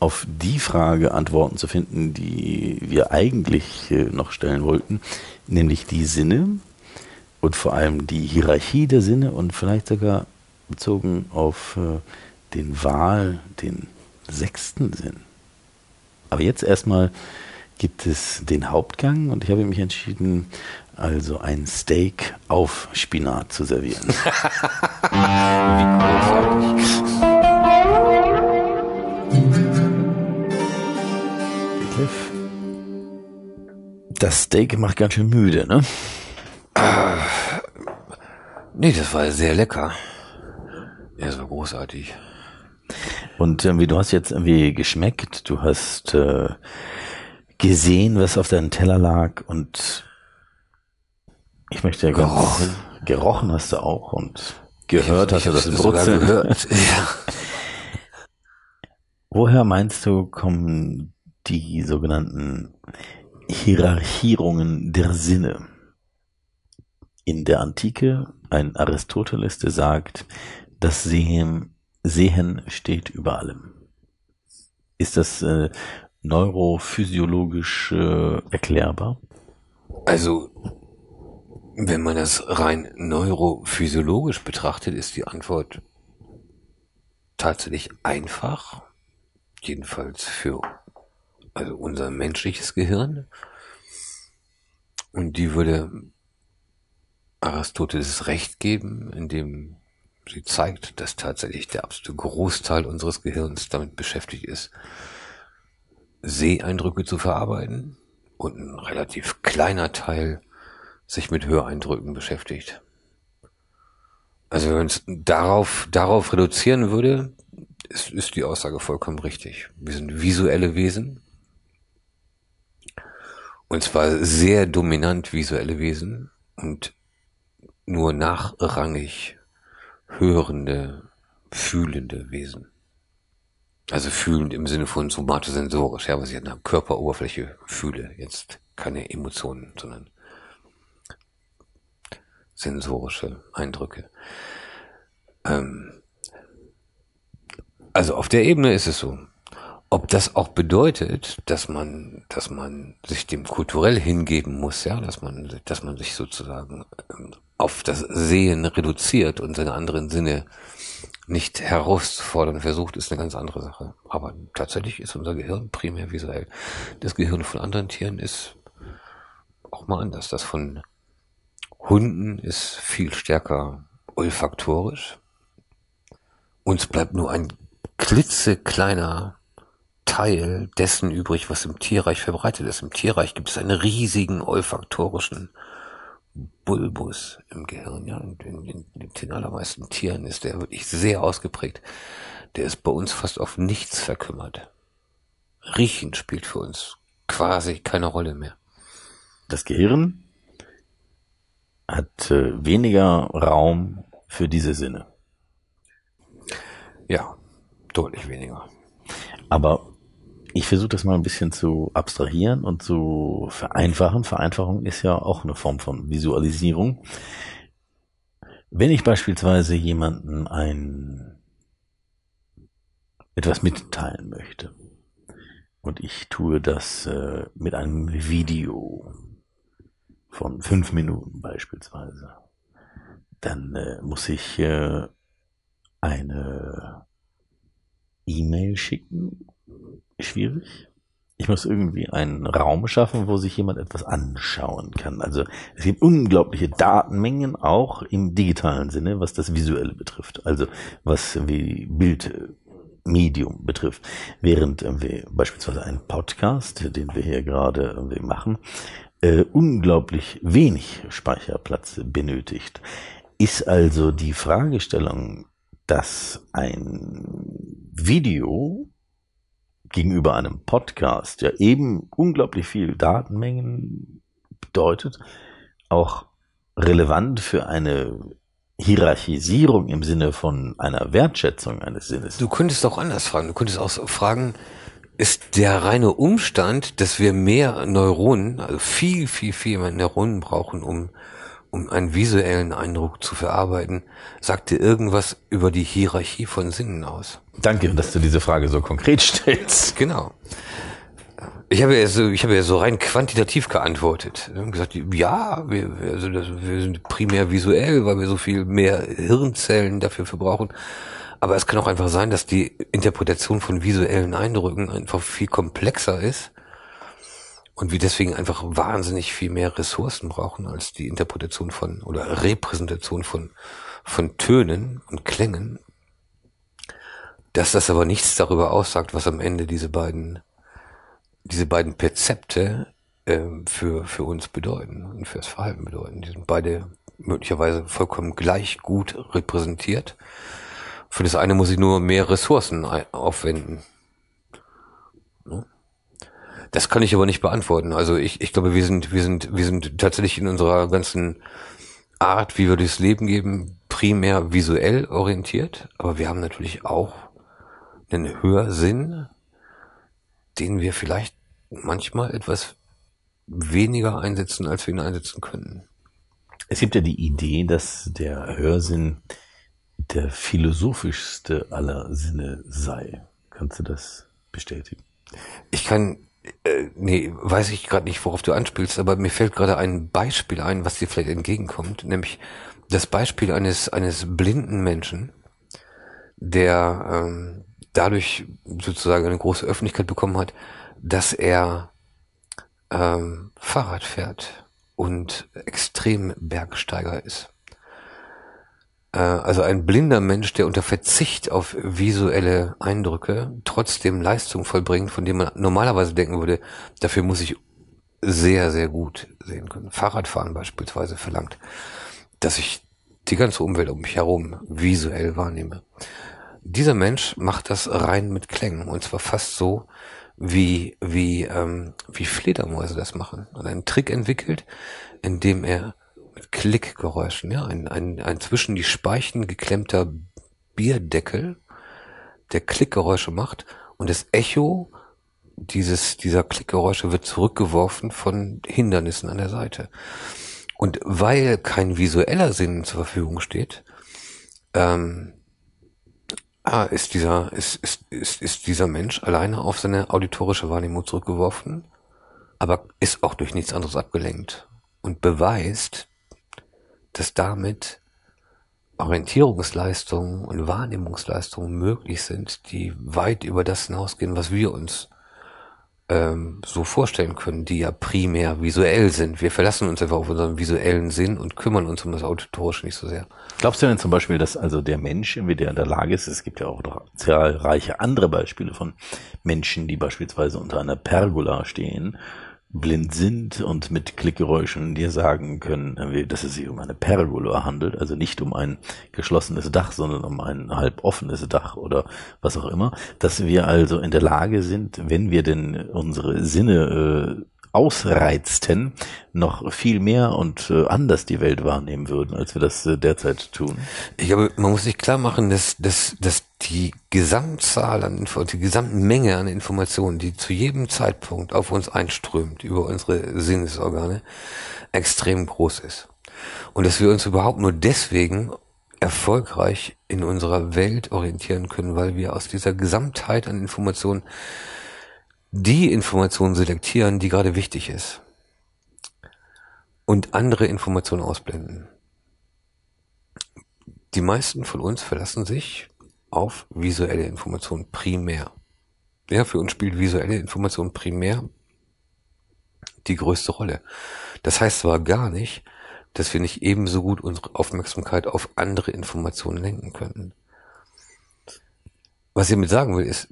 auf die Frage Antworten zu finden, die wir eigentlich äh, noch stellen wollten, nämlich die Sinne und vor allem die Hierarchie der Sinne und vielleicht sogar bezogen auf äh, den Wahl, den sechsten Sinn. Aber jetzt erstmal gibt es den Hauptgang und ich habe mich entschieden, also ein Steak auf Spinat zu servieren. [laughs] Wie großartig. Cliff. Das Steak macht ganz schön müde, ne? Nee, das war sehr lecker. Ja, war großartig. Und irgendwie, du hast jetzt irgendwie geschmeckt, du hast äh, gesehen, was auf deinem Teller lag und ich möchte ja Gerochen. Gerochen hast du auch und gehört hast du das sogar Brutzeln. gehört. [laughs] Ja. Woher meinst du, kommen die sogenannten Hierarchierungen der Sinne? In der Antike ein Aristoteles, der sagt, das Sehen, Sehen steht über allem. Ist das äh, neurophysiologisch äh, erklärbar? Also, wenn man das rein neurophysiologisch betrachtet, ist die Antwort tatsächlich einfach. Jedenfalls für also unser menschliches Gehirn. Und die würde Aristoteles recht geben, indem sie zeigt, dass tatsächlich der absolute Großteil unseres Gehirns damit beschäftigt ist, Seeeindrücke zu verarbeiten und ein relativ kleiner Teil sich mit Höreindrücken beschäftigt. Also wenn es darauf, darauf reduzieren würde, ist, ist die Aussage vollkommen richtig. Wir sind visuelle Wesen. Und zwar sehr dominant visuelle Wesen und nur nachrangig hörende, fühlende Wesen. Also fühlend im Sinne von somatosensorisch, ja, was ich an der Körperoberfläche fühle. Jetzt keine Emotionen, sondern sensorische Eindrücke. Ähm, also auf der Ebene ist es so. ob das auch bedeutet, dass man, dass man sich dem kulturell hingeben muss, ja, dass man, dass man sich sozusagen ähm, auf das Sehen reduziert und seine anderen Sinne nicht herauszufordern versucht, ist eine ganz andere Sache. Aber tatsächlich ist unser Gehirn primär visuell. Das Gehirn von anderen Tieren ist auch mal anders. Das von Hunden ist viel stärker olfaktorisch. Uns bleibt nur ein klitzekleiner Teil dessen übrig, was im Tierreich verbreitet ist. Im Tierreich gibt es einen riesigen olfaktorischen Bulbus im Gehirn. Ja, in, in, in, den allermeisten Tieren ist der wirklich sehr ausgeprägt. Der ist bei uns fast auf nichts verkümmert. Riechen spielt für uns quasi keine Rolle mehr. Das Gehirn hat äh, weniger Raum für diese Sinne. Ja, deutlich weniger. Aber ich versuche das mal ein bisschen zu abstrahieren und zu vereinfachen. Vereinfachung ist ja auch eine Form von Visualisierung. Wenn ich beispielsweise jemanden ein etwas mitteilen möchte und ich tue das äh, mit einem Video von fünf Minuten beispielsweise, dann äh, muss ich äh, eine E-Mail schicken schwierig. Ich muss irgendwie einen Raum schaffen, wo sich jemand etwas anschauen kann. Also es gibt unglaubliche Datenmengen auch im digitalen Sinne, was das Visuelle betrifft. Also was wie Bildmedium betrifft. Während wir beispielsweise einen Podcast, den wir hier gerade machen, äh, unglaublich wenig Speicherplatz benötigt. Ist also die Fragestellung, dass ein Video gegenüber einem Podcast ja eben unglaublich viel Datenmengen bedeutet, auch relevant für eine Hierarchisierung im Sinne von einer Wertschätzung eines Sinnes. Du könntest auch anders fragen. Du könntest auch fragen, ist der reine Umstand, dass wir mehr Neuronen, also viel, viel, viel mehr Neuronen brauchen, um um einen visuellen Eindruck zu verarbeiten, sagt dir irgendwas über die Hierarchie von Sinnen aus. Danke, dass du diese Frage so konkret stellst. Genau. Ich habe ja so, ich habe ja so rein quantitativ geantwortet. Haben gesagt, ja, wir, also das, wir sind primär visuell, weil wir so viel mehr Hirnzellen dafür verbrauchen. Aber es kann auch einfach sein, dass die Interpretation von visuellen Eindrücken einfach viel komplexer ist und wir deswegen einfach wahnsinnig viel mehr Ressourcen brauchen als die Interpretation von oder Repräsentation von, von Tönen und Klängen. Dass das aber nichts darüber aussagt, was am Ende diese beiden, diese beiden Perzepte äh, für, für uns bedeuten und fürs Verhalten bedeuten. Die sind beide möglicherweise vollkommen gleich gut repräsentiert. Für das eine muss ich nur mehr Ressourcen aufwenden. Ne? Das kann ich aber nicht beantworten. Also ich, ich glaube, wir sind, wir sind, wir sind tatsächlich in unserer ganzen Art, wie wir durchs Leben geben, primär visuell orientiert. Aber wir haben natürlich auch einen Hörsinn, den wir vielleicht manchmal etwas weniger einsetzen, als wir ihn einsetzen können. Es gibt ja die Idee, dass der Hörsinn der philosophischste aller Sinne sei. Kannst du das bestätigen? Ich kann äh, nee, weiß ich gerade nicht, worauf du anspielst, aber mir fällt gerade ein Beispiel ein, was dir vielleicht entgegenkommt, nämlich das Beispiel eines eines blinden Menschen, der ähm, dadurch sozusagen eine große Öffentlichkeit bekommen hat, dass er ähm, Fahrrad fährt und extrem Bergsteiger ist. Äh, also ein blinder Mensch, der unter Verzicht auf visuelle Eindrücke trotzdem Leistung vollbringt, von dem man normalerweise denken würde, dafür muss ich sehr, sehr gut sehen können. Fahrradfahren beispielsweise verlangt, dass ich die ganze Umwelt um mich herum visuell wahrnehme. Dieser Mensch macht das rein mit Klängen und zwar fast so, wie, wie, ähm, wie Fledermäuse das machen. Und einen Trick entwickelt, indem er Klickgeräuschen, ja, ein, ein, ein zwischen die Speichen geklemmter Bierdeckel, der Klickgeräusche macht und das Echo dieses, dieser Klickgeräusche wird zurückgeworfen von Hindernissen an der Seite. Und weil kein visueller Sinn zur Verfügung steht, ähm, ah, ist dieser, ist, ist, ist, ist dieser Mensch alleine auf seine auditorische Wahrnehmung zurückgeworfen, aber ist auch durch nichts anderes abgelenkt und beweist, dass damit Orientierungsleistungen und Wahrnehmungsleistungen möglich sind, die weit über das hinausgehen, was wir uns ähm, so vorstellen können, die ja primär visuell sind. Wir verlassen uns einfach auf unseren visuellen Sinn und kümmern uns um das Auditorische nicht so sehr. Glaubst du denn zum Beispiel, dass also der Mensch irgendwie der in der Lage ist, es gibt ja auch zahlreiche andere Beispiele von Menschen, die beispielsweise unter einer Pergola stehen blind sind und mit Klickgeräuschen dir sagen können, dass es sich um eine Pergola handelt, also nicht um ein geschlossenes Dach, sondern um ein halb offenes Dach oder was auch immer, dass wir also in der Lage sind, wenn wir denn unsere Sinne äh, ausreizten, noch viel mehr und äh, anders die Welt wahrnehmen würden, als wir das äh, derzeit tun. Ich glaube, man muss sich klar machen, dass, dass, dass die Gesamtzahl an Info die Gesamtmenge an Informationen, die zu jedem Zeitpunkt auf uns einströmt über unsere Sinnesorgane, extrem groß ist. Und dass wir uns überhaupt nur deswegen erfolgreich in unserer Welt orientieren können, weil wir aus dieser Gesamtheit an Informationen die Information selektieren, die gerade wichtig ist. Und andere Informationen ausblenden. Die meisten von uns verlassen sich auf visuelle Informationen primär. Ja, für uns spielt visuelle Information primär die größte Rolle. Das heißt zwar gar nicht, dass wir nicht ebenso gut unsere Aufmerksamkeit auf andere Informationen lenken können. Was ich damit sagen will, ist,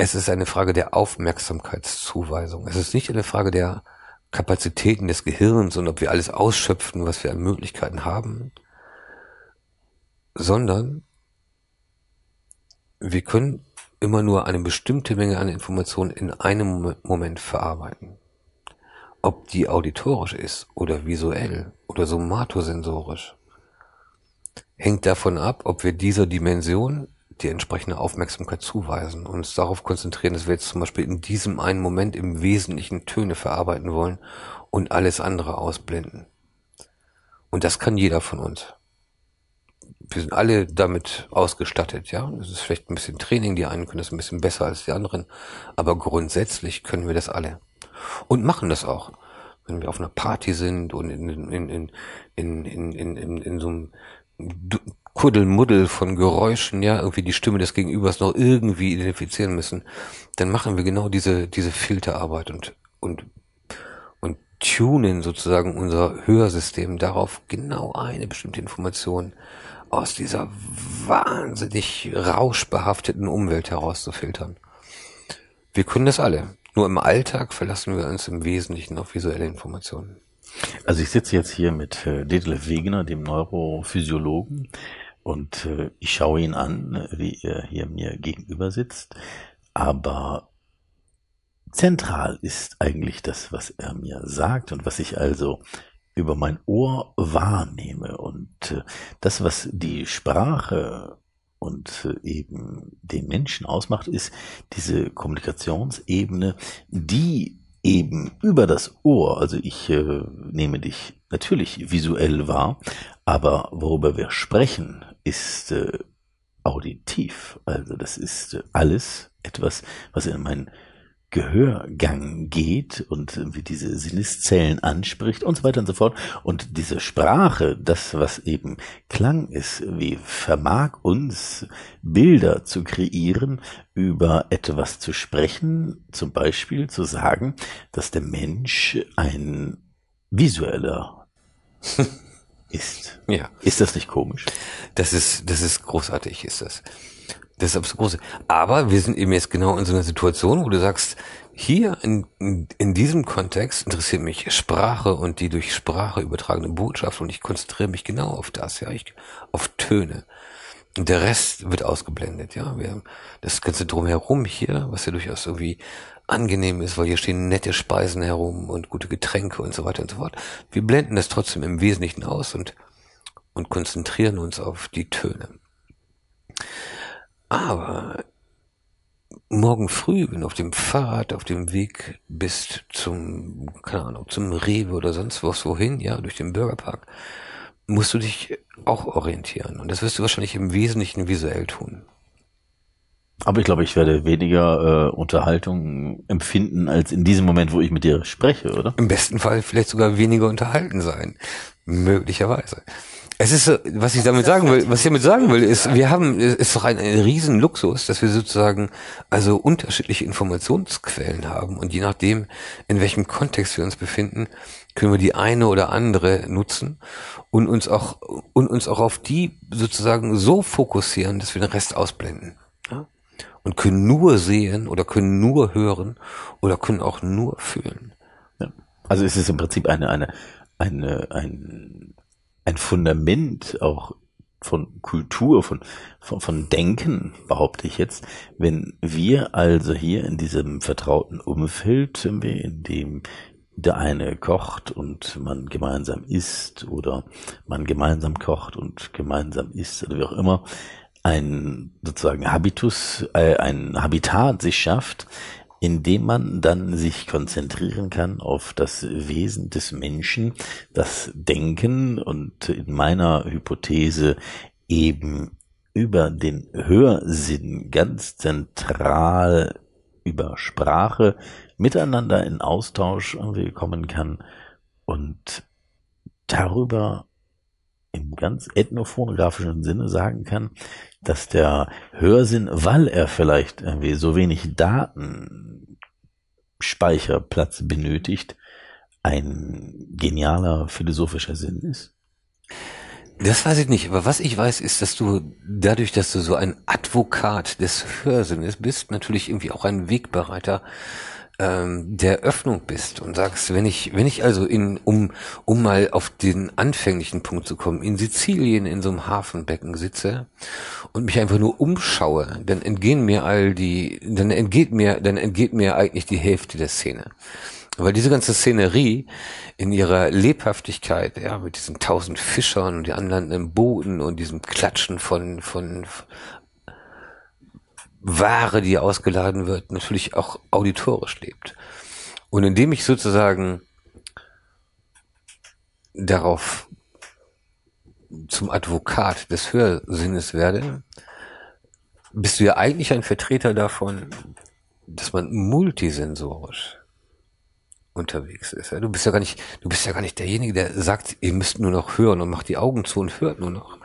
es ist eine Frage der Aufmerksamkeitszuweisung. Es ist nicht eine Frage der Kapazitäten des Gehirns und ob wir alles ausschöpfen, was wir an Möglichkeiten haben, sondern wir können immer nur eine bestimmte Menge an Informationen in einem Moment verarbeiten. Ob die auditorisch ist oder visuell oder somatosensorisch, hängt davon ab, ob wir dieser Dimension die entsprechende Aufmerksamkeit zuweisen und uns darauf konzentrieren, dass wir jetzt zum Beispiel in diesem einen Moment im Wesentlichen Töne verarbeiten wollen und alles andere ausblenden. Und das kann jeder von uns. Wir sind alle damit ausgestattet, ja. Das ist vielleicht ein bisschen Training, die einen können das ein bisschen besser als die anderen, aber grundsätzlich können wir das alle. Und machen das auch wenn wir auf einer Party sind und in, in, in, in, in, in, in, in so einem Kuddelmuddel von Geräuschen, ja, irgendwie die Stimme des Gegenübers noch irgendwie identifizieren müssen, dann machen wir genau diese, diese Filterarbeit und, und, und tunen sozusagen unser Hörsystem darauf, genau eine bestimmte Information aus dieser wahnsinnig rauschbehafteten Umwelt herauszufiltern. Wir können das alle. Nur im Alltag verlassen wir uns im Wesentlichen auf visuelle Informationen. Also ich sitze jetzt hier mit äh, Detlef Wegener, dem Neurophysiologen, und äh, ich schaue ihn an, wie er hier mir gegenüber sitzt. Aber zentral ist eigentlich das, was er mir sagt und was ich also über mein Ohr wahrnehme. Und äh, das, was die Sprache und äh, eben den Menschen ausmacht, ist diese Kommunikationsebene, die eben über das Ohr, also ich äh, nehme dich natürlich visuell wahr, aber worüber wir sprechen, ist äh, auditiv. Also das ist äh, alles etwas, was in meinen Gehörgang geht und wie diese Sinneszellen anspricht und so weiter und so fort. Und diese Sprache, das, was eben Klang ist, wie vermag uns Bilder zu kreieren, über etwas zu sprechen, zum Beispiel zu sagen, dass der Mensch ein visueller [laughs] ist. Ja. Ist das nicht komisch? Das ist, das ist großartig, ist das. Das ist absolut große. Aber wir sind eben jetzt genau in so einer Situation, wo du sagst, hier in, in diesem Kontext interessiert mich Sprache und die durch Sprache übertragene Botschaft und ich konzentriere mich genau auf das, ja, ich, auf Töne. Und der Rest wird ausgeblendet, ja. Wir haben das ganze drumherum hier, was ja durchaus irgendwie angenehm ist, weil hier stehen nette Speisen herum und gute Getränke und so weiter und so fort. Wir blenden das trotzdem im Wesentlichen aus und, und konzentrieren uns auf die Töne. Aber morgen früh, wenn du auf dem Fahrrad auf dem Weg bist zum, keine Ahnung, zum Rewe oder sonst was wohin, ja, durch den Bürgerpark, musst du dich auch orientieren. Und das wirst du wahrscheinlich im Wesentlichen visuell tun. Aber ich glaube, ich werde weniger äh, Unterhaltung empfinden als in diesem Moment, wo ich mit dir spreche, oder? Im besten Fall vielleicht sogar weniger unterhalten sein. Möglicherweise. Es ist, was ich damit sagen will, was ich damit sagen will, ist, wir haben, ist doch ein, ein riesen dass wir sozusagen also unterschiedliche Informationsquellen haben und je nachdem, in welchem Kontext wir uns befinden, können wir die eine oder andere nutzen und uns auch und uns auch auf die sozusagen so fokussieren, dass wir den Rest ausblenden. Ja? Und können nur sehen oder können nur hören oder können auch nur fühlen. Ja. Also es ist im Prinzip eine, eine, eine, ein ein Fundament auch von Kultur, von, von, von Denken, behaupte ich jetzt, wenn wir also hier in diesem vertrauten Umfeld, in dem der eine kocht und man gemeinsam isst oder man gemeinsam kocht und gemeinsam isst oder wie auch immer, ein sozusagen Habitus, äh, ein Habitat sich schafft, indem man dann sich konzentrieren kann auf das Wesen des Menschen, das Denken und in meiner Hypothese eben über den Hörsinn ganz zentral über Sprache miteinander in Austausch kommen kann und darüber im ganz ethnophonografischen Sinne sagen kann, dass der Hörsinn, weil er vielleicht irgendwie so wenig Datenspeicherplatz benötigt, ein genialer philosophischer Sinn ist? Das weiß ich nicht, aber was ich weiß, ist, dass du dadurch, dass du so ein Advokat des Hörsinnes bist, natürlich irgendwie auch ein Wegbereiter ähm, der Öffnung bist und sagst, wenn ich, wenn ich also in, um, um mal auf den anfänglichen Punkt zu kommen, in Sizilien in so einem Hafenbecken sitze und mich einfach nur umschaue, dann entgehen mir all die, dann entgeht mir, dann entgeht mir eigentlich die Hälfte der Szene. Weil diese ganze Szenerie in ihrer Lebhaftigkeit, ja, mit diesen tausend Fischern und die anderen im Boden und diesem Klatschen von, von Ware, die ausgeladen wird, natürlich auch auditorisch lebt. Und indem ich sozusagen darauf zum Advokat des Hörsinnes werde, bist du ja eigentlich ein Vertreter davon, dass man multisensorisch unterwegs ist. Du bist ja gar nicht, du bist ja gar nicht derjenige, der sagt, ihr müsst nur noch hören und macht die Augen zu und hört nur noch.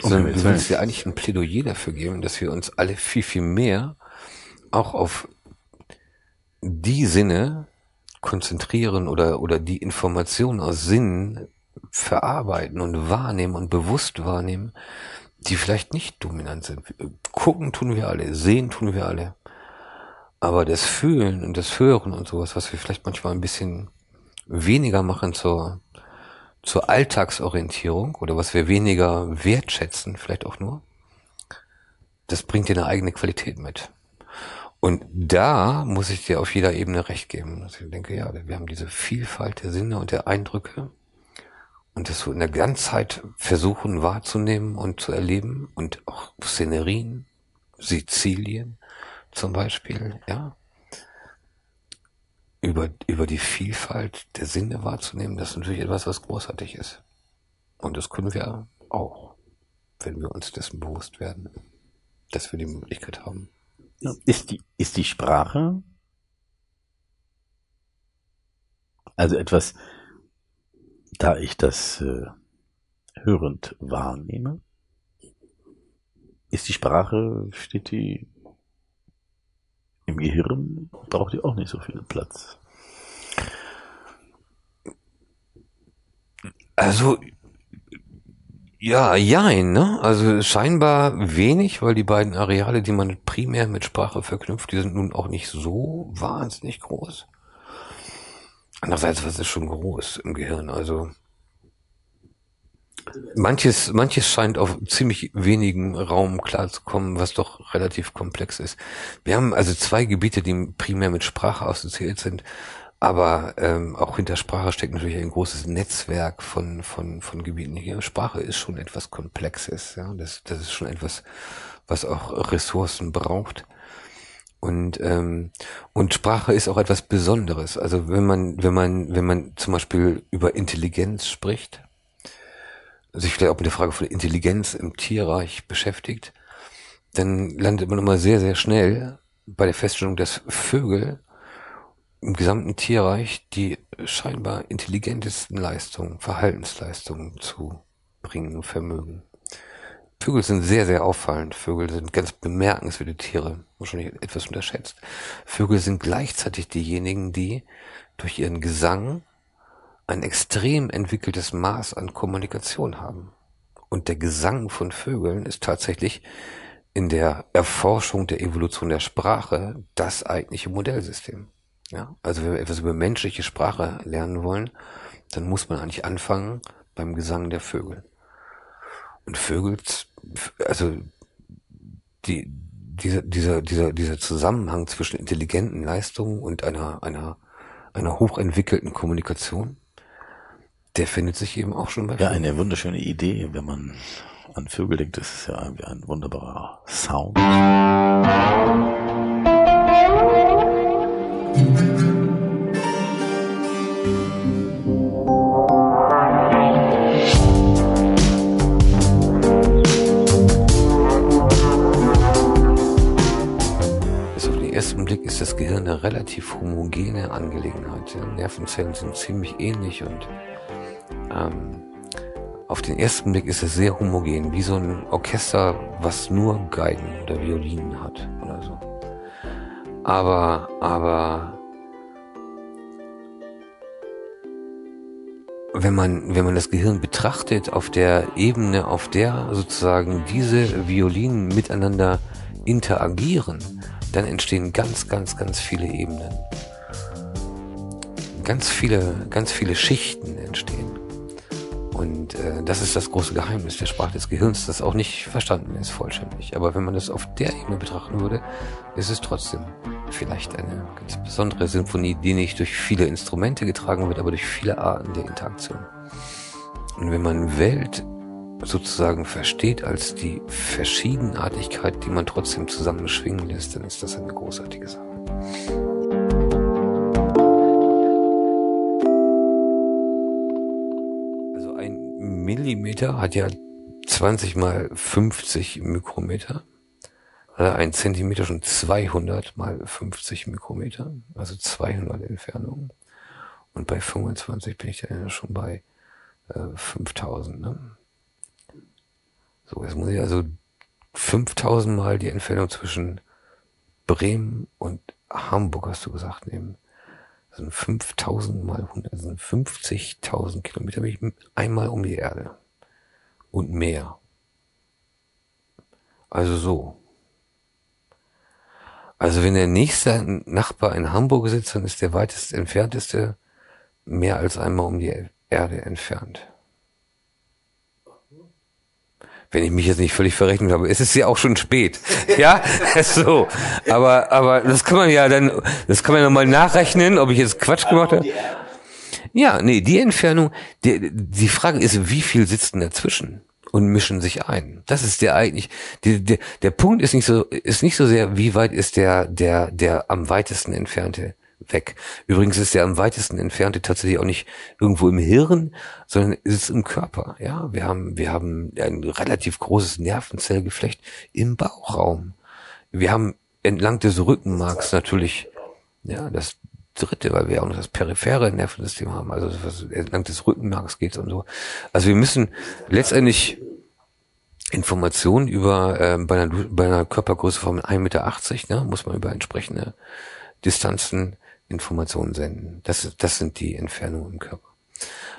Sondern du willst ja eigentlich ein Plädoyer dafür geben, dass wir uns alle viel, viel mehr auch auf die Sinne konzentrieren oder, oder die Informationen aus Sinnen verarbeiten und wahrnehmen und bewusst wahrnehmen, die vielleicht nicht dominant sind. Gucken tun wir alle, sehen tun wir alle. Aber das Fühlen und das Hören und sowas, was wir vielleicht manchmal ein bisschen weniger machen zur, zur Alltagsorientierung oder was wir weniger wertschätzen, vielleicht auch nur, das bringt dir eine eigene Qualität mit. Und da muss ich dir auf jeder Ebene recht geben. Also ich denke, ja, wir haben diese Vielfalt der Sinne und der Eindrücke und das so in der Ganzheit versuchen wahrzunehmen und zu erleben und auch Szenerien, Sizilien, zum Beispiel, ja, über, über die Vielfalt der Sinne wahrzunehmen, das ist natürlich etwas, was großartig ist. Und das können wir auch, wenn wir uns dessen bewusst werden, dass wir die Möglichkeit haben. Ist die, ist die Sprache also etwas, da ich das äh, hörend wahrnehme, ist die Sprache, steht die im Gehirn braucht ihr auch nicht so viel Platz. Also, ja, jein, ne? Also scheinbar wenig, weil die beiden Areale, die man primär mit Sprache verknüpft, die sind nun auch nicht so wahnsinnig groß. Andererseits, was ist schon groß im Gehirn? Also Manches, manches scheint auf ziemlich wenigen Raum klarzukommen, was doch relativ komplex ist. Wir haben also zwei Gebiete, die primär mit Sprache assoziiert sind, aber ähm, auch hinter Sprache steckt natürlich ein großes Netzwerk von von von Gebieten. Hier Sprache ist schon etwas Komplexes, ja. Das das ist schon etwas, was auch Ressourcen braucht. Und ähm, und Sprache ist auch etwas Besonderes. Also wenn man wenn man wenn man zum Beispiel über Intelligenz spricht, sich vielleicht auch mit der Frage von Intelligenz im Tierreich beschäftigt, dann landet man immer sehr, sehr schnell bei der Feststellung, dass Vögel im gesamten Tierreich die scheinbar intelligentesten Leistungen, Verhaltensleistungen zu bringen vermögen. Vögel sind sehr, sehr auffallend. Vögel sind ganz bemerkenswerte Tiere, wahrscheinlich etwas unterschätzt. Vögel sind gleichzeitig diejenigen, die durch ihren Gesang ein extrem entwickeltes Maß an Kommunikation haben. Und der Gesang von Vögeln ist tatsächlich in der Erforschung der Evolution der Sprache das eigentliche Modellsystem. Ja, also wenn wir etwas über menschliche Sprache lernen wollen, dann muss man eigentlich anfangen beim Gesang der Vögel. Und Vögel, also die, dieser, dieser, dieser, dieser Zusammenhang zwischen intelligenten Leistungen und einer, einer, einer hochentwickelten Kommunikation, der findet sich eben auch schon bei Ja, eine wunderschöne Idee, wenn man an Vögel denkt, das ist ja irgendwie ein wunderbarer Sound. Auf den ersten Blick ist das Gehirn eine relativ homogene Angelegenheit. Ja. Nervenzellen sind ziemlich ähnlich und den ersten Blick ist es sehr homogen, wie so ein Orchester, was nur Geigen oder Violinen hat oder so. Aber, aber wenn man, wenn man das Gehirn betrachtet auf der Ebene, auf der sozusagen diese Violinen miteinander interagieren, dann entstehen ganz, ganz, ganz viele Ebenen. Ganz viele, ganz viele Schichten entstehen. Und äh, das ist das große Geheimnis der Sprache des Gehirns, das auch nicht verstanden ist vollständig. Aber wenn man das auf der Ebene betrachten würde, ist es trotzdem vielleicht eine ganz besondere Symphonie, die nicht durch viele Instrumente getragen wird, aber durch viele Arten der Interaktion. Und wenn man Welt sozusagen versteht als die Verschiedenartigkeit, die man trotzdem zusammen schwingen lässt, dann ist das eine großartige Sache. Millimeter hat ja 20 mal 50 Mikrometer. Also ein Zentimeter schon 200 mal 50 Mikrometer, also 200 Entfernungen. Und bei 25 bin ich dann schon bei äh, 5000. Ne? So, jetzt muss ich also 5000 mal die Entfernung zwischen Bremen und Hamburg, hast du gesagt, nehmen. Sind 5000 mal 100, das sind 50.000 Kilometer bin ich einmal um die Erde. Und mehr. Also so. Also wenn der nächste Nachbar in Hamburg sitzt, dann ist der weitest entfernteste mehr als einmal um die Erde entfernt. Wenn ich mich jetzt nicht völlig verrechnet habe, ist es ja auch schon spät. [laughs] Ja, so. Aber, aber das kann man ja dann, das kann man ja mal nachrechnen, ob ich jetzt Quatsch gemacht habe. Ja, nee, die Entfernung, die, die Frage ist, wie viel sitzt denn dazwischen? und mischen sich ein. Das ist der eigentlich, der, der, der Punkt ist nicht so, ist nicht so sehr, wie weit ist der, der, der am weitesten entfernte weg. Übrigens ist der am weitesten entfernte tatsächlich auch nicht irgendwo im Hirn, sondern ist im Körper. Ja, wir haben, wir haben ein relativ großes Nervenzellgeflecht im Bauchraum. Wir haben entlang des Rückenmarks natürlich, ja, das dritte, weil wir auch noch das periphere Nervensystem haben, also was entlang des Rückenmarks geht und so. Also wir müssen letztendlich Informationen über äh, bei, einer, bei einer Körpergröße von 1,80 Meter, ne, muss man über entsprechende Distanzen Informationen senden. Das, das sind die Entfernungen im Körper.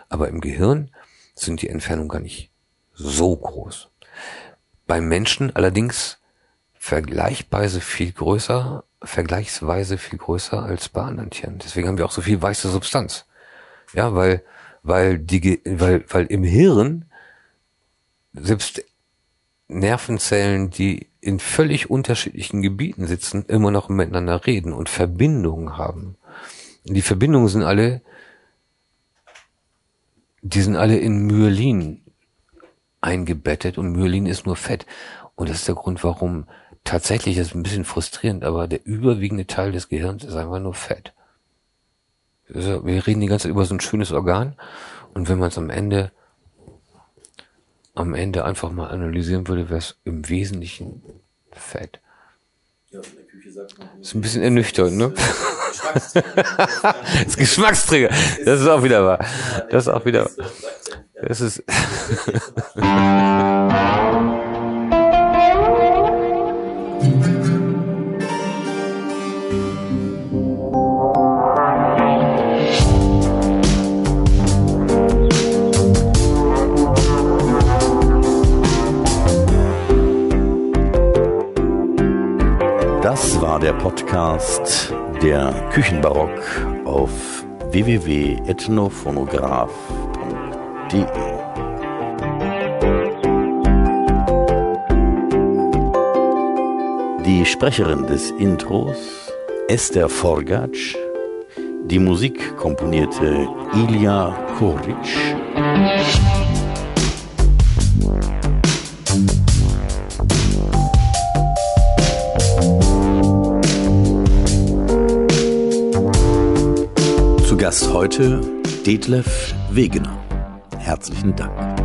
Aber im Gehirn sind die Entfernungen gar nicht so groß. Beim Menschen allerdings vergleichsweise viel größer, vergleichsweise viel größer als bei anderen Tieren. Deswegen haben wir auch so viel weiße Substanz. Ja, weil, weil die, weil, weil im Hirn selbst Nervenzellen, die in völlig unterschiedlichen Gebieten sitzen, immer noch miteinander reden und Verbindungen haben. Die Verbindungen sind alle, die sind alle in Myelin eingebettet und Myelin ist nur Fett. Und das ist der Grund, warum tatsächlich, das ist ein bisschen frustrierend, aber der überwiegende Teil des Gehirns ist einfach nur Fett. Also wir reden die ganze Zeit über so ein schönes Organ und wenn man es am Ende am Ende einfach mal analysieren würde, wäre es im Wesentlichen Fett. Ja, in der Küche sagt man. Ist ein bisschen ernüchternd, ne? [laughs] Das ist Geschmacksträger. Das ist auch wieder wahr. Das ist auch wieder wahr. Das ist, [laughs] [laughs] Das war der Podcast der Küchenbarock auf www.ethnophonograph.de. Die Sprecherin des Intros Esther Forgatsch, die Musik komponierte Ilja Koric. Gast heute Detlef Wegener. Herzlichen Dank.